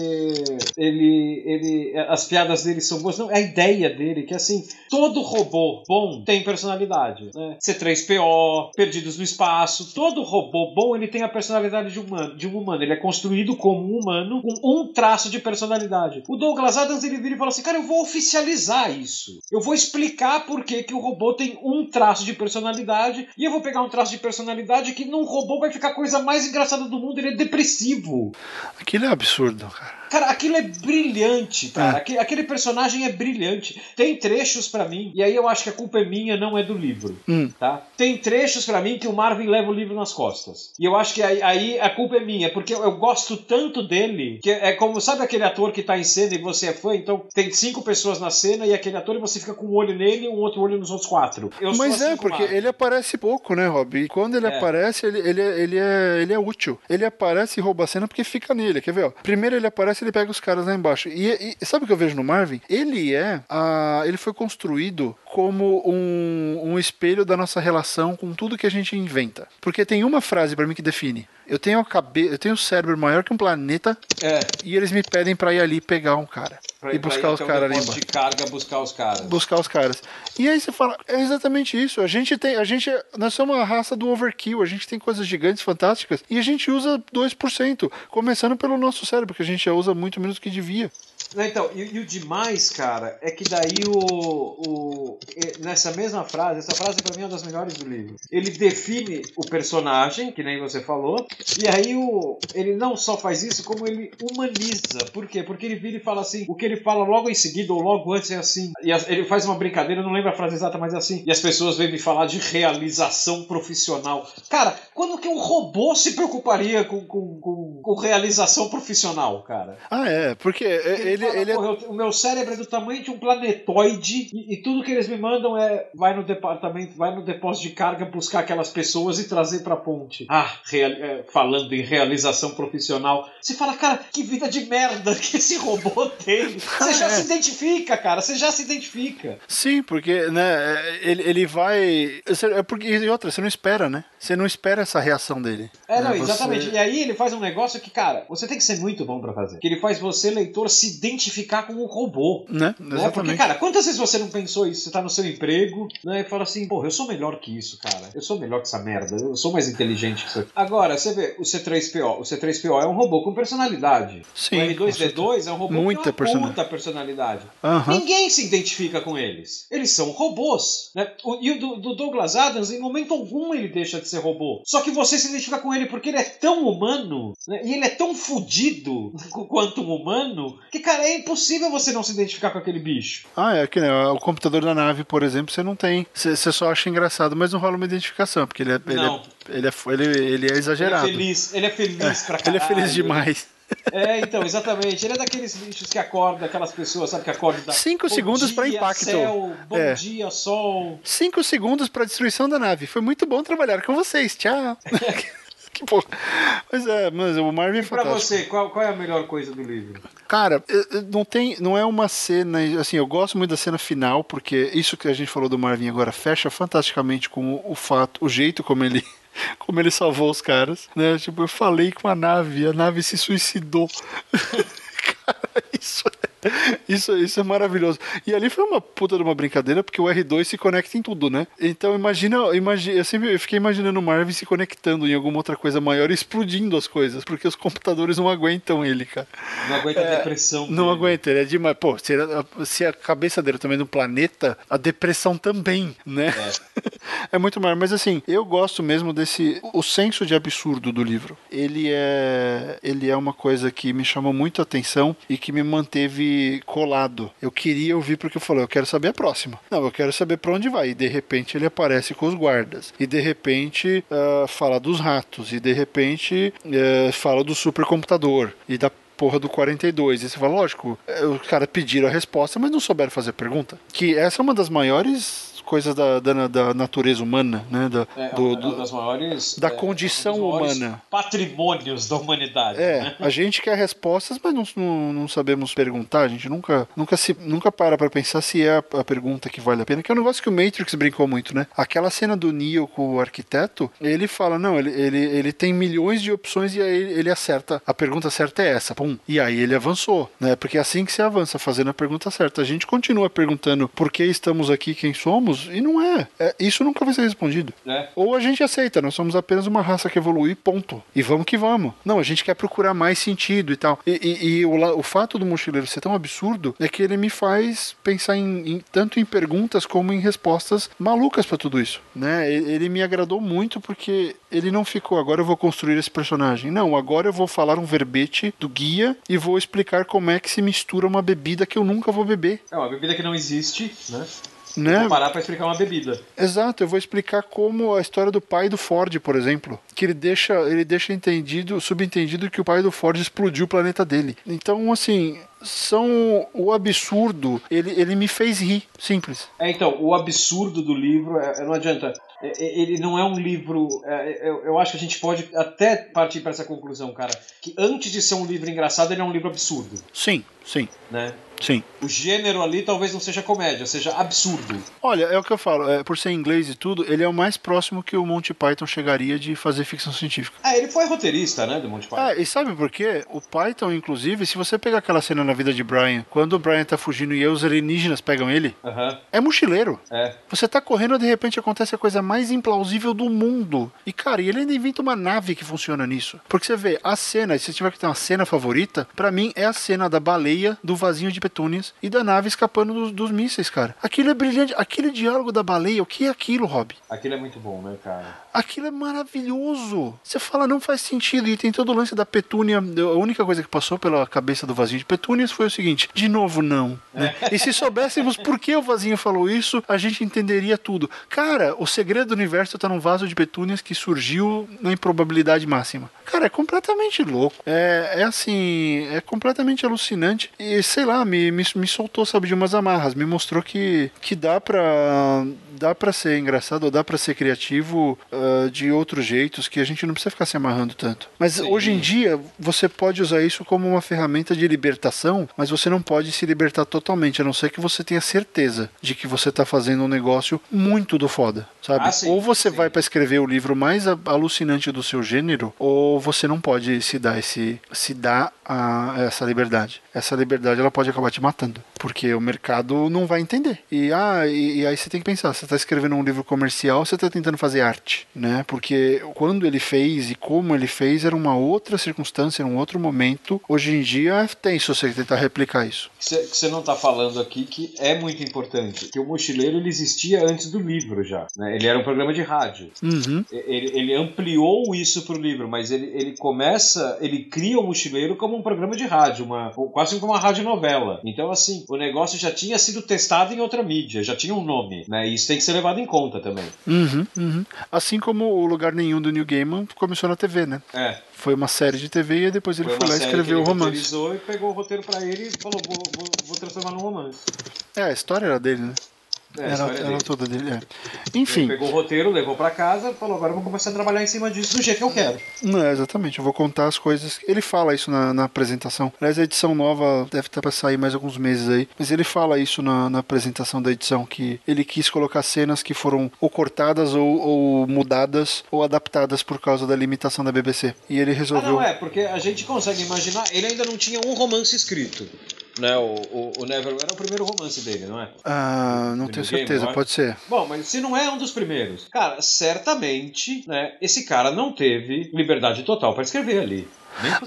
ele, ele, as piadas dele são boas. Não, é a ideia dele, que assim, todo robô bom tem personalidade. Né? C3PO, Perdidos no Espaço, todo robô bom ele tem a personalidade de, humano, de um humano. Ele é construído como um humano com um traço de personalidade. O Douglas Adams ele vira e fala assim: cara, eu vou oficializar isso. Eu vou explicar por que, que o robô tem um traço de personalidade e eu vou pegar um traço de personalidade que num robô vai ficar coisa mais engraçada do mundo. Ele é depressivo. Aquilo é absurdo, cara. Cara, aquilo é brilhante, cara. É. Aquele, aquele personagem é brilhante. Tem trechos pra mim, e aí eu acho que a culpa é minha, não é do livro. Hum. Tá? Tem trechos pra mim que o Marvin leva o livro nas costas. E eu acho que aí, aí a culpa é minha, porque eu, eu gosto tanto dele, que é como, sabe aquele ator que tá em cena e você é fã, então tem cinco pessoas na cena e aquele ator e você fica com um olho nele e um outro olho nos outros quatro. Eu Mas assim é, porque ele aparece pouco, né, Rob? E quando ele É. aparece, ele, ele, é- ele, é, ele é útil. Ele aparece e rouba a cena porque fica nele. Quer ver? Ó? Primeiro ele aparece ele pega os caras lá embaixo. E, e sabe o que eu vejo no Marvin? Ele é. A, ele foi construído como um, um espelho da nossa relação com tudo que a gente inventa. Porque tem uma frase pra mim que define. Eu tenho a cabe... eu tenho o cérebro maior que um planeta É, e eles me pedem pra ir ali pegar um cara. pra, e buscar os o caras ali embaixo de carga buscar os caras. buscar os caras. E aí você fala, é exatamente isso. A gente tem, a gente, nós somos uma raça do overkill. A gente tem coisas gigantes, fantásticas, e a gente usa 2%, começando pelo nosso cérebro, que a gente já usa muito menos do que devia. Então, e, e o demais, cara, é que daí o, o. Nessa mesma frase, essa frase pra mim é uma das melhores do livro. Ele define o personagem, que nem você falou, e aí o, ele não só faz isso, como ele humaniza. Por quê? Porque ele vira e fala assim, o que ele fala logo em seguida ou logo antes é assim. E ele faz uma brincadeira, eu não lembro a frase exata, mas é assim. E as pessoas vêm me falar de realização profissional. Cara, quando que um robô se preocuparia com, com, com, com realização profissional, cara? Ah, é, porque ele ele, fala, ele é "Porra, eu- o meu cérebro é do tamanho de um planetoide e, e tudo que eles me mandam é vai no departamento, vai no depósito de carga buscar aquelas pessoas e trazer pra ponte. Ah, real- é, falando em realização profissional, você fala, cara, que vida de merda que esse robô tem. Você já É. se identifica, cara, você já se identifica. Sim, porque, né, ele, ele vai. É porque, e outra, você não espera, né? Você não espera essa reação dele. É, não, Né, você- exatamente. E aí ele faz um negócio que, cara, você tem que ser muito bom pra fazer. Que ele faz você, leitor, se identificar com o robô. Né? Né? Porque, cara, quantas vezes você não pensou isso? Você tá no seu emprego, né? E fala assim, porra, eu sou melhor que isso, cara. Eu sou melhor que essa merda. Eu sou mais inteligente que isso aqui. Agora, você vê, o C3PO. O C3PO é um robô com personalidade. Sim, o R2D2 é um robô Muita com uma persona- puta personalidade. Aham. Ninguém se identifica com eles. Eles são robôs. Né? E o do, do Douglas Adams, em momento algum, ele deixa de ser robô. Só que você se identifica com ele porque ele é tão humano né? e ele é tão fudido quanto um humano que, cara, é impossível você não se identificar com aquele bicho. Ah, é que né, o computador da nave, por exemplo, você não tem. Você, só acha engraçado, mas não rola uma identificação, porque ele é, ele é, ele é, ele, ele é Ele é exagerado. feliz, ele é feliz pra Ele é caralho. feliz demais. É, então, exatamente. Ele é daqueles bichos que acordam, aquelas pessoas, sabe, que acordam da... Cinco Bom segundos dia, pra impacto. Céu, bom É. dia, sol. Cinco segundos pra destruição da nave. Foi muito bom trabalhar com vocês. Tchau. que porra. Mas é, mas o Marvin é Pra fantástico. você, qual, qual é a melhor coisa do livro? Cara, eh, eh, não tem, não é uma cena, assim, eu gosto muito da cena final, porque isso que a gente falou do Marvin agora fecha fantasticamente com o, o fato, o jeito como ele como ele salvou os caras, né? Tipo, eu falei com a nave, a nave se suicidou. Cara, isso é isso, isso é maravilhoso. E ali foi uma puta de uma brincadeira, porque o R2 se conecta em tudo, né? Então imagina, imagina eu sempre eu fiquei imaginando o Marvin se conectando em alguma outra coisa maior e explodindo as coisas, porque os computadores não aguentam ele, cara. Não aguenta a depressão. Não dele. aguenta, ele é demais. Pô, se, ele- se a cabeça dele também no planeta, a depressão também, né? É. muito maior. Mas assim, eu gosto mesmo desse. O senso de absurdo do livro. Ele é. Ele é uma coisa que me chamou muito a atenção e que me manteve colado. Eu queria ouvir porque eu falei, eu quero saber a próxima. Não, eu quero saber pra onde vai. E de repente ele aparece com os guardas. E de repente ah, fala dos ratos. E de repente eh, fala do supercomputador. E da porra do 42. E você fala, lógico, eh, os caras pediram a resposta, mas não souberam fazer pergunta. Que essa é uma das maiores coisas da, da, da natureza humana, né? Da, É, do- uma do- das maiores. da é, condição um humana. Patrimônios da humanidade. É, né? a gente quer respostas, mas não, não, não sabemos perguntar. A gente nunca, nunca, se, nunca para pra pensar se é a, a pergunta que vale a pena. Que é um negócio que o Matrix brincou muito, né? Aquela cena do Neo com o arquiteto, ele fala: não, ele, ele, ele tem milhões de opções e aí ele, ele acerta. A pergunta certa é essa. Pum. E aí ele avançou, né? Porque é assim que se avança, fazendo a pergunta certa. A gente continua perguntando por que estamos aqui, quem somos, e não é. É, isso nunca vai ser respondido. É. Ou a gente aceita, nós somos apenas uma raça que evolui, ponto. E vamos que vamos. Não, a gente quer procurar mais sentido e tal. E, e- e o, o fato do mochileiro ser tão absurdo é que ele me faz pensar em, em- tanto em perguntas como em respostas malucas pra tudo isso. Né? Ele me agradou muito porque ele não ficou, agora eu vou construir esse personagem. Não, agora eu vou falar um verbete do guia e vou explicar como é que se mistura uma bebida que eu nunca vou beber. É uma bebida que não existe, né? Né? Vou parar pra explicar uma bebida. Exato, eu vou explicar como a história do pai do Ford, por exemplo, que ele deixa, ele deixa entendido, subentendido que o pai do Ford explodiu o planeta dele. Então, assim, são o absurdo, ele, ele me fez rir, simples. É, então, o absurdo do livro, é, é, não adianta. É, é, ele não é um livro. é, eu, eu acho que a gente pode até partir para essa conclusão, cara. Que antes de ser um livro engraçado, ele é um livro absurdo. Sim, sim, Né? sim. O gênero ali talvez não seja comédia, seja absurdo. Olha, é o que eu falo, é, por ser inglês e tudo, ele é o mais próximo que o Monty Python chegaria de fazer ficção científica. Ah, ele foi roteirista, né, do Monty Python. Ah, e sabe por quê? O Python, inclusive, se você pegar aquela cena na vida de Brian, quando o Brian tá fugindo e os alienígenas pegam ele, Aham, é mochileiro. é. Você tá correndo e de repente acontece a coisa mais implausível do mundo. E, cara, ele ainda inventa uma nave que funciona nisso. Porque você vê, a cena, se você tiver que ter uma cena favorita, pra mim é a cena da baleia, do vasinho de petúnias e da nave escapando dos, dos mísseis, cara. Aquilo é brilhante. Aquele diálogo da baleia, o que é aquilo, Rob? Aquilo é muito bom, né, cara? Aquilo é maravilhoso. Você fala, não faz sentido. E tem todo o lance da petúnia. A única coisa que passou pela cabeça do vasinho de petúnia Foi o seguinte: de novo, não. Né? E se soubéssemos por que o vasinho falou isso, a gente entenderia tudo. Cara, o segredo do universo tá num vaso de petúnias que surgiu na improbabilidade máxima. Cara, é completamente louco. É, é assim, é completamente alucinante. E sei lá, me, me, me soltou, sabe, de umas amarras. Me mostrou que, que dá pra. Dá pra ser engraçado, ou dá pra ser criativo uh, de outros jeitos que a gente não precisa ficar se amarrando tanto. Mas Sim. hoje em dia, você pode usar isso como uma ferramenta de libertação, mas você não pode se libertar totalmente, a não ser que você tenha certeza de que você tá fazendo um negócio muito do foda, sabe? Ah, ou você sim. vai para escrever o livro mais alucinante do seu gênero, ou você não pode se dar esse se dar a, essa liberdade. Essa liberdade ela pode acabar te matando, porque o mercado não vai entender. E ah, e, e aí você tem que pensar, você está escrevendo um livro comercial, você está tentando fazer arte, né? Porque quando ele fez e como ele fez era uma outra circunstância, era um outro momento. Hoje em dia é tenso você tentar replicar isso. Você não está falando aqui que é muito importante, que o mochileiro ele existia antes do livro já, né? Ele era um programa de rádio. Uhum. Ele, ele ampliou isso para o livro, mas ele, ele começa, ele cria o mochileiro como um programa de rádio, uma, quase como uma rádio novela. Então, assim, o negócio já tinha sido testado em outra mídia, já tinha um nome, né? E isso tem que ser levado em conta também. Uhum, uhum. Assim como o Lugar Nenhum do New Gaiman começou na TV, né? É. Foi uma série de TV e depois ele foi, foi lá e escreveu o romance. Ele e pegou o roteiro para ele e falou: vou, vou, vou transformar num romance. É, a história era dele, né? É, era, era toda dele. É. Enfim. Ele pegou o roteiro, levou para casa, falou: agora eu vou começar a trabalhar em cima disso do jeito que eu quero. Não, é, exatamente. Eu vou contar as coisas. Ele fala isso na, na apresentação. Aliás, a edição nova deve estar para sair mais alguns meses aí. Mas ele fala isso na, na, apresentação da edição: que ele quis colocar cenas que foram ou cortadas ou, ou, mudadas ou adaptadas por causa da limitação da BBC. E ele resolveu. Ah, não, é, porque a gente consegue imaginar. Ele ainda não tinha um romance escrito. Né, o, o, o Neverwhere é o primeiro romance dele, não é? Ah, não tenho certeza, Game, é? pode ser. Bom, mas se não é um dos primeiros, cara, certamente, né, esse cara não teve liberdade total para escrever ali.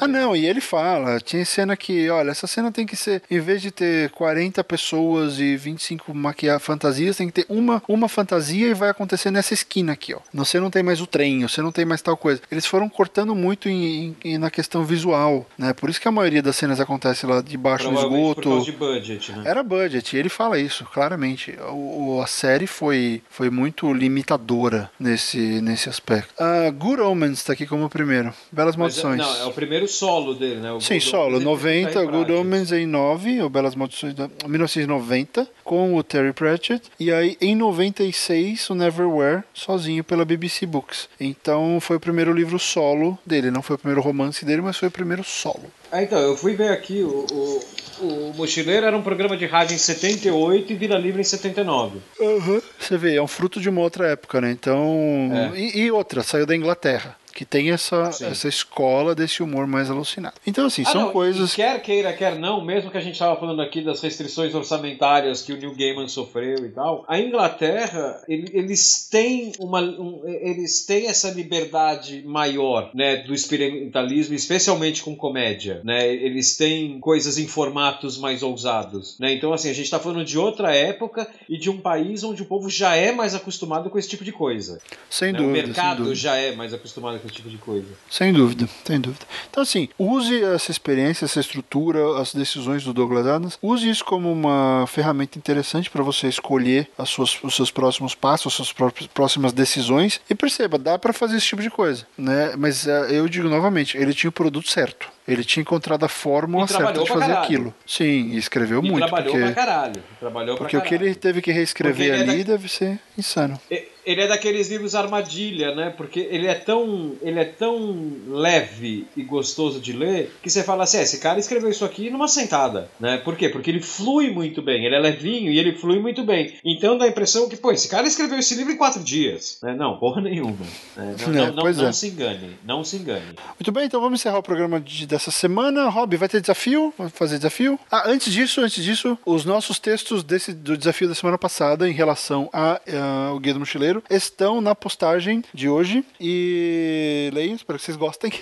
Ah, não, e ele fala, tinha cena que, olha, essa cena tem que ser, em vez de ter 40 pessoas e 25 maquia fantasias, tem que ter uma, uma fantasia e vai acontecer nessa esquina aqui, ó. Você não tem mais o trem, você não tem mais tal coisa. Eles foram cortando muito em, em, na questão visual, né? Por isso que a maioria das cenas acontece lá debaixo do esgoto. Por causa de budget, né? Era budget, ele fala isso, claramente. O, a série foi, foi muito limitadora nesse, nesse aspecto. Uh, Good Omens tá aqui como primeiro. Belas Maldições. Mas, não, é o primeiro solo dele, né? O Sim, Good solo. 90, tá Good Omens em 9, o Belas Maldições, 1990, com o Terry Pratchett. E aí, em 96, o Neverwhere, sozinho pela BBC Books. Então, foi o primeiro livro solo dele. Não foi o primeiro romance dele, mas foi o primeiro solo. Ah, então, eu fui ver aqui o, o... O Mochileiro era um programa de rádio em 78 e Vida Livre em 79. Uhum. Você vê, é um fruto de uma outra época, né? Então. É. E, e, outra, saiu da Inglaterra que tem essa, essa escola desse humor mais alucinado. Então, assim, ah, são não, coisas. Quer queira, quer não, mesmo que a gente estava falando aqui das restrições orçamentárias que o Neil Gaiman sofreu e tal, a Inglaterra, eles têm uma. Um, eles têm essa liberdade maior, né, do experimentalismo, especialmente com comédia, né? Eles têm coisas em formatos mais ousados, né? Então, assim, a gente está falando de outra época e de um país onde o povo já é mais acostumado com esse tipo de coisa. Sem né? dúvida. O mercado já é mais acostumado esse tipo de coisa. Sem dúvida, sem dúvida. Então, assim, use essa experiência, essa estrutura, as decisões do Douglas Adams, use isso como uma ferramenta interessante para você escolher as suas, os seus próximos passos, as suas próximas decisões e perceba, dá para fazer esse tipo de coisa, né? Mas uh, eu digo novamente, ele tinha o produto certo. Ele tinha encontrado a fórmula certa de fazer caralho. aquilo. Sim, e escreveu e muito. Trabalhou porque, pra caralho. Trabalhou porque pra o que ele teve que reescrever ali é da... deve ser insano. Ele é daqueles livros armadilha, né? Porque ele é tão, ele é tão leve e gostoso de ler que você fala assim, é, esse cara escreveu isso aqui numa sentada, né? Por quê? Porque ele flui muito bem, ele é levinho e ele flui muito bem. Então dá a impressão que, pô, esse cara escreveu esse livro em quatro dias, né? Não, porra nenhuma. Né? Não, é, não, não, não é. se engane, não se engane. Muito bem, então vamos encerrar o programa de, dessa semana. Rob, vai ter desafio? Vamos fazer desafio? Ah, antes disso, antes disso, os nossos textos desse, do desafio da semana passada em relação ao uh, Guia do Mochileiro estão na postagem de hoje. E leiam, espero que vocês gostem.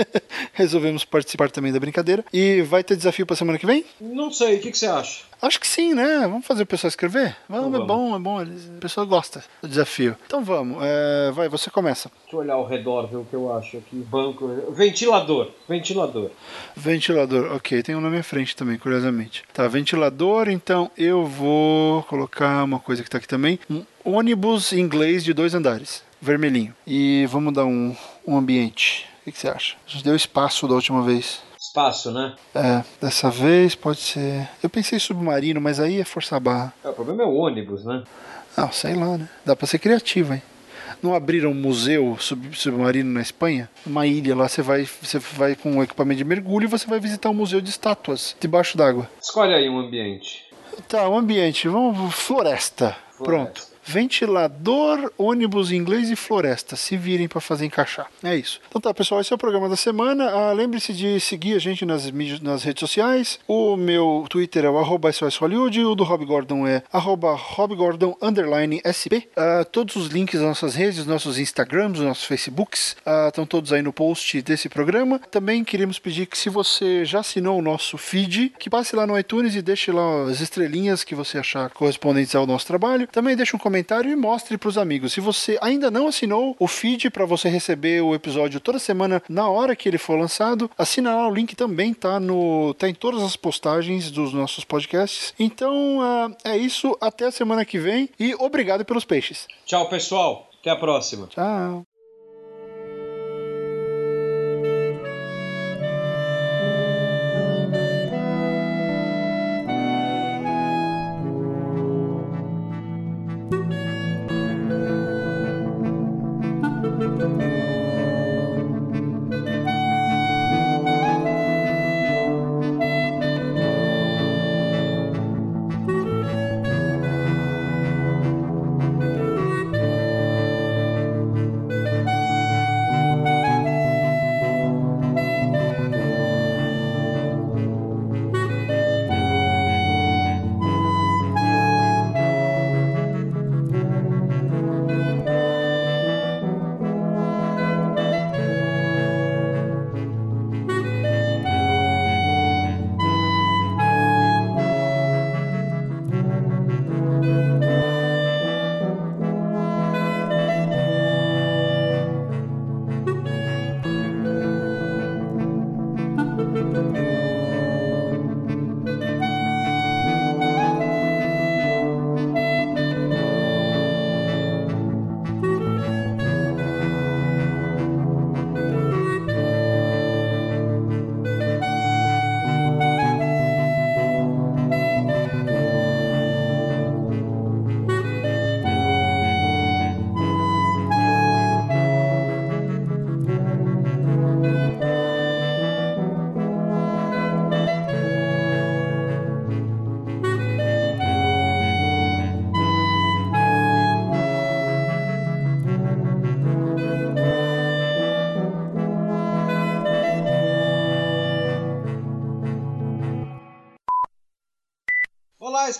Resolvemos participar também da brincadeira. E vai ter desafio pra semana que vem? Não sei, o que, que você acha? Acho que sim, né? Vamos fazer o pessoal escrever? Vamos, Então é bom, é bom. eles- O pessoal gosta do desafio. Então vamos. é, vai, você começa. Deixa eu olhar ao redor, ver o que eu acho aqui. Banco. Ventilador. Ventilador. Ventilador, ok, tem um na minha frente também, curiosamente. Tá, ventilador, então eu vou colocar uma coisa que tá aqui também: um ônibus inglês de dois andares, vermelhinho. E vamos dar um, um ambiente. O que, que você acha? A gente deu espaço da última vez. Espaço, né? É, dessa vez pode ser. Eu pensei submarino, mas aí é força barra. É, o problema é o ônibus, né? Ah, sei lá, né? Dá pra ser criativo, hein? Não abriram um museu sub- submarino na Espanha? Uma ilha lá, você vai, você vai com um equipamento de mergulho e você vai visitar um museu de estátuas debaixo d'água. Escolhe aí um ambiente. Tá, o ambiente, vamos. Floresta. Pronto. Ventilador, ônibus inglês e floresta. Se virem pra fazer encaixar. É isso. Então tá, pessoal, esse é o programa da semana. Ah, Lembre-se de seguir a gente nas, nas redes sociais. O meu Twitter é o arroba Hollywood, o do Rob Gordon é arroba Rob Gordon underline SP. Ah, todos os links das nossas redes, nossos Instagrams, nossos Facebooks, ah, estão todos aí no post desse programa. Também queríamos pedir que se você já assinou o nosso feed, que passe lá no iTunes e deixe lá as estrelinhas que você achar correspondentes ao nosso trabalho. Também deixe um comentário e mostre para os amigos. Se você ainda não assinou o feed para você receber o episódio toda semana na hora que ele for lançado, assina lá o link também tá no tá em todas as postagens dos nossos podcasts. Então ah, é isso, até a semana que vem e obrigado pelos peixes. Tchau, pessoal. Até a próxima. Tchau.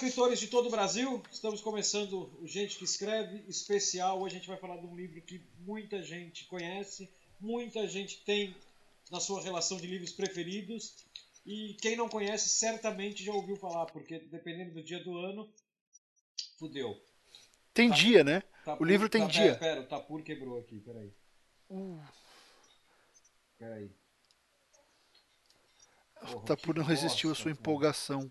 Escritores de todo o Brasil. Estamos começando o Gente que Escreve especial. Hoje a gente vai falar de um livro que muita gente conhece, muita gente tem na sua relação de livros preferidos. E quem não conhece certamente já ouviu falar, porque dependendo do dia do ano, fudeu. Tem Tá. dia, né? Tapur- O livro tem tá, dia. Pera, pera, o Tapur quebrou aqui, peraí. Peraí. Porra, Tá que por não resistiu à sua empolgação.